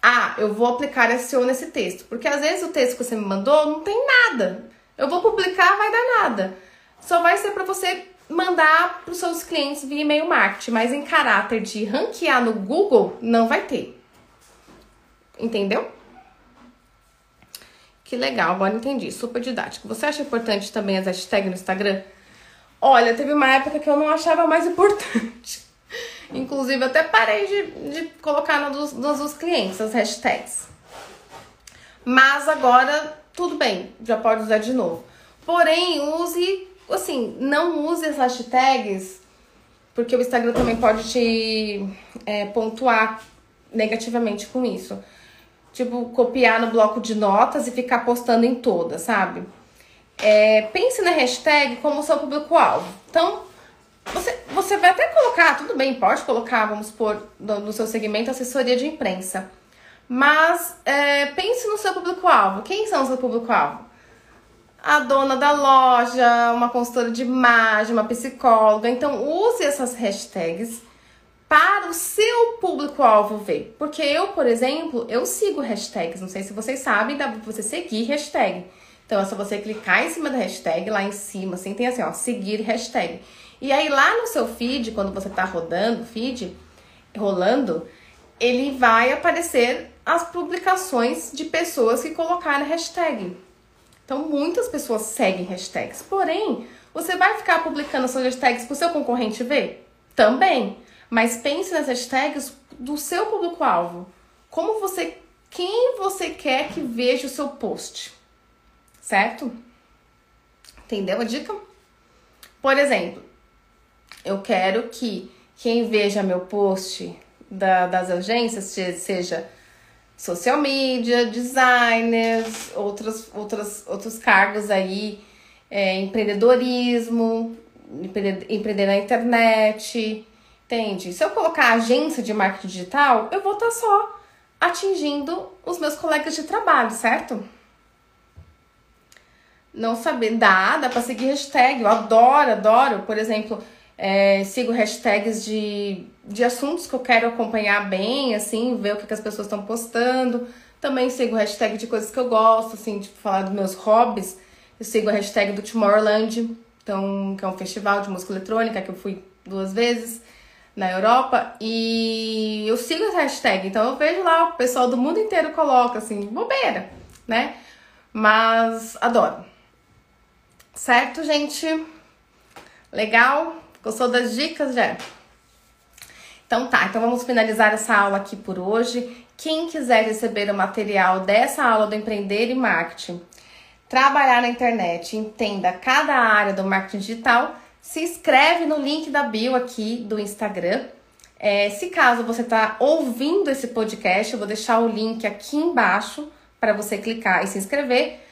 Ah, eu vou aplicar SEO nesse texto. Porque às vezes o texto que você me mandou não tem nada. Eu vou publicar, vai dar nada. Só vai ser para você mandar para os seus clientes via e-mail marketing, mas em caráter de ranquear no Google, não vai ter. Entendeu? Que legal, agora entendi. Super didático. Você acha importante também as hashtags no Instagram? Olha, teve uma época que eu não achava mais [LAUGHS] importante. Inclusive, até parei de, de colocar nos, nos dos clientes as hashtags. Mas agora, tudo bem, já pode usar de novo. Porém, use, assim, não use as hashtags, porque o Instagram também pode te é, pontuar negativamente com isso. Tipo, copiar no bloco de notas e ficar postando em todas, sabe? É, pense na hashtag como seu público-alvo. Então, você, você vai até colocar, tudo bem, pode colocar, vamos supor, no, no seu segmento assessoria de imprensa. Mas é, pense no seu público-alvo. Quem são o seu público-alvo? A dona da loja, uma consultora de imagem, uma psicóloga. Então, use essas hashtags para o seu público-alvo ver. Porque eu, por exemplo, eu sigo hashtags. Não sei se vocês sabem, dá pra você seguir hashtag. Então, é só você clicar em cima da hashtag, lá em cima, assim, tem assim, ó, seguir hashtag. E aí, lá no seu feed, quando você tá rodando o feed, rolando, ele vai aparecer as publicações de pessoas que colocaram hashtag. Então, muitas pessoas seguem hashtags. Porém, você vai ficar publicando suas hashtags para o seu concorrente ver? Também. Mas pense nas hashtags do seu público-alvo. Como você. Quem você quer que veja o seu post? certo? Entendeu a dica? Por exemplo, eu quero que quem veja meu post da, das agências seja social media, designers, outros, outros, outros cargos aí, é, empreendedorismo, empreender na internet, entende? Se eu colocar agência de marketing digital, eu vou estar tá só atingindo os meus colegas de trabalho, certo? não saber. Dá, dá pra seguir hashtag. Eu adoro, adoro. Por exemplo, é, sigo hashtags de, de assuntos que eu quero acompanhar bem, assim, ver o que, que as pessoas estão postando. Também sigo hashtag de coisas que eu gosto, assim, de falar dos meus hobbies. Eu sigo a hashtag do Tomorrowland, então, que é um festival de música eletrônica que eu fui duas vezes na Europa. E eu sigo essa hashtag, então eu vejo lá, o pessoal do mundo inteiro coloca, assim, bobeira, né? Mas adoro. Certo, gente? Legal? Gostou das dicas, já? Então tá, então vamos finalizar essa aula aqui por hoje. Quem quiser receber o material dessa aula do Empreender e Marketing, trabalhar na internet, entenda cada área do marketing digital, se inscreve no link da bio aqui do Instagram. É, se caso você está ouvindo esse podcast, eu vou deixar o link aqui embaixo para você clicar e se inscrever.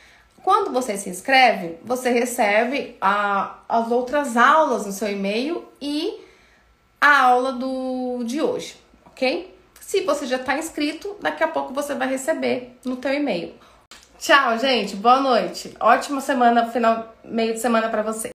Quando você se inscreve, você recebe a, as outras aulas no seu e-mail e a aula do, de hoje, ok? Se você já está inscrito, daqui a pouco você vai receber no teu e-mail. Tchau, gente. Boa noite. Ótima semana, final, meio de semana para você.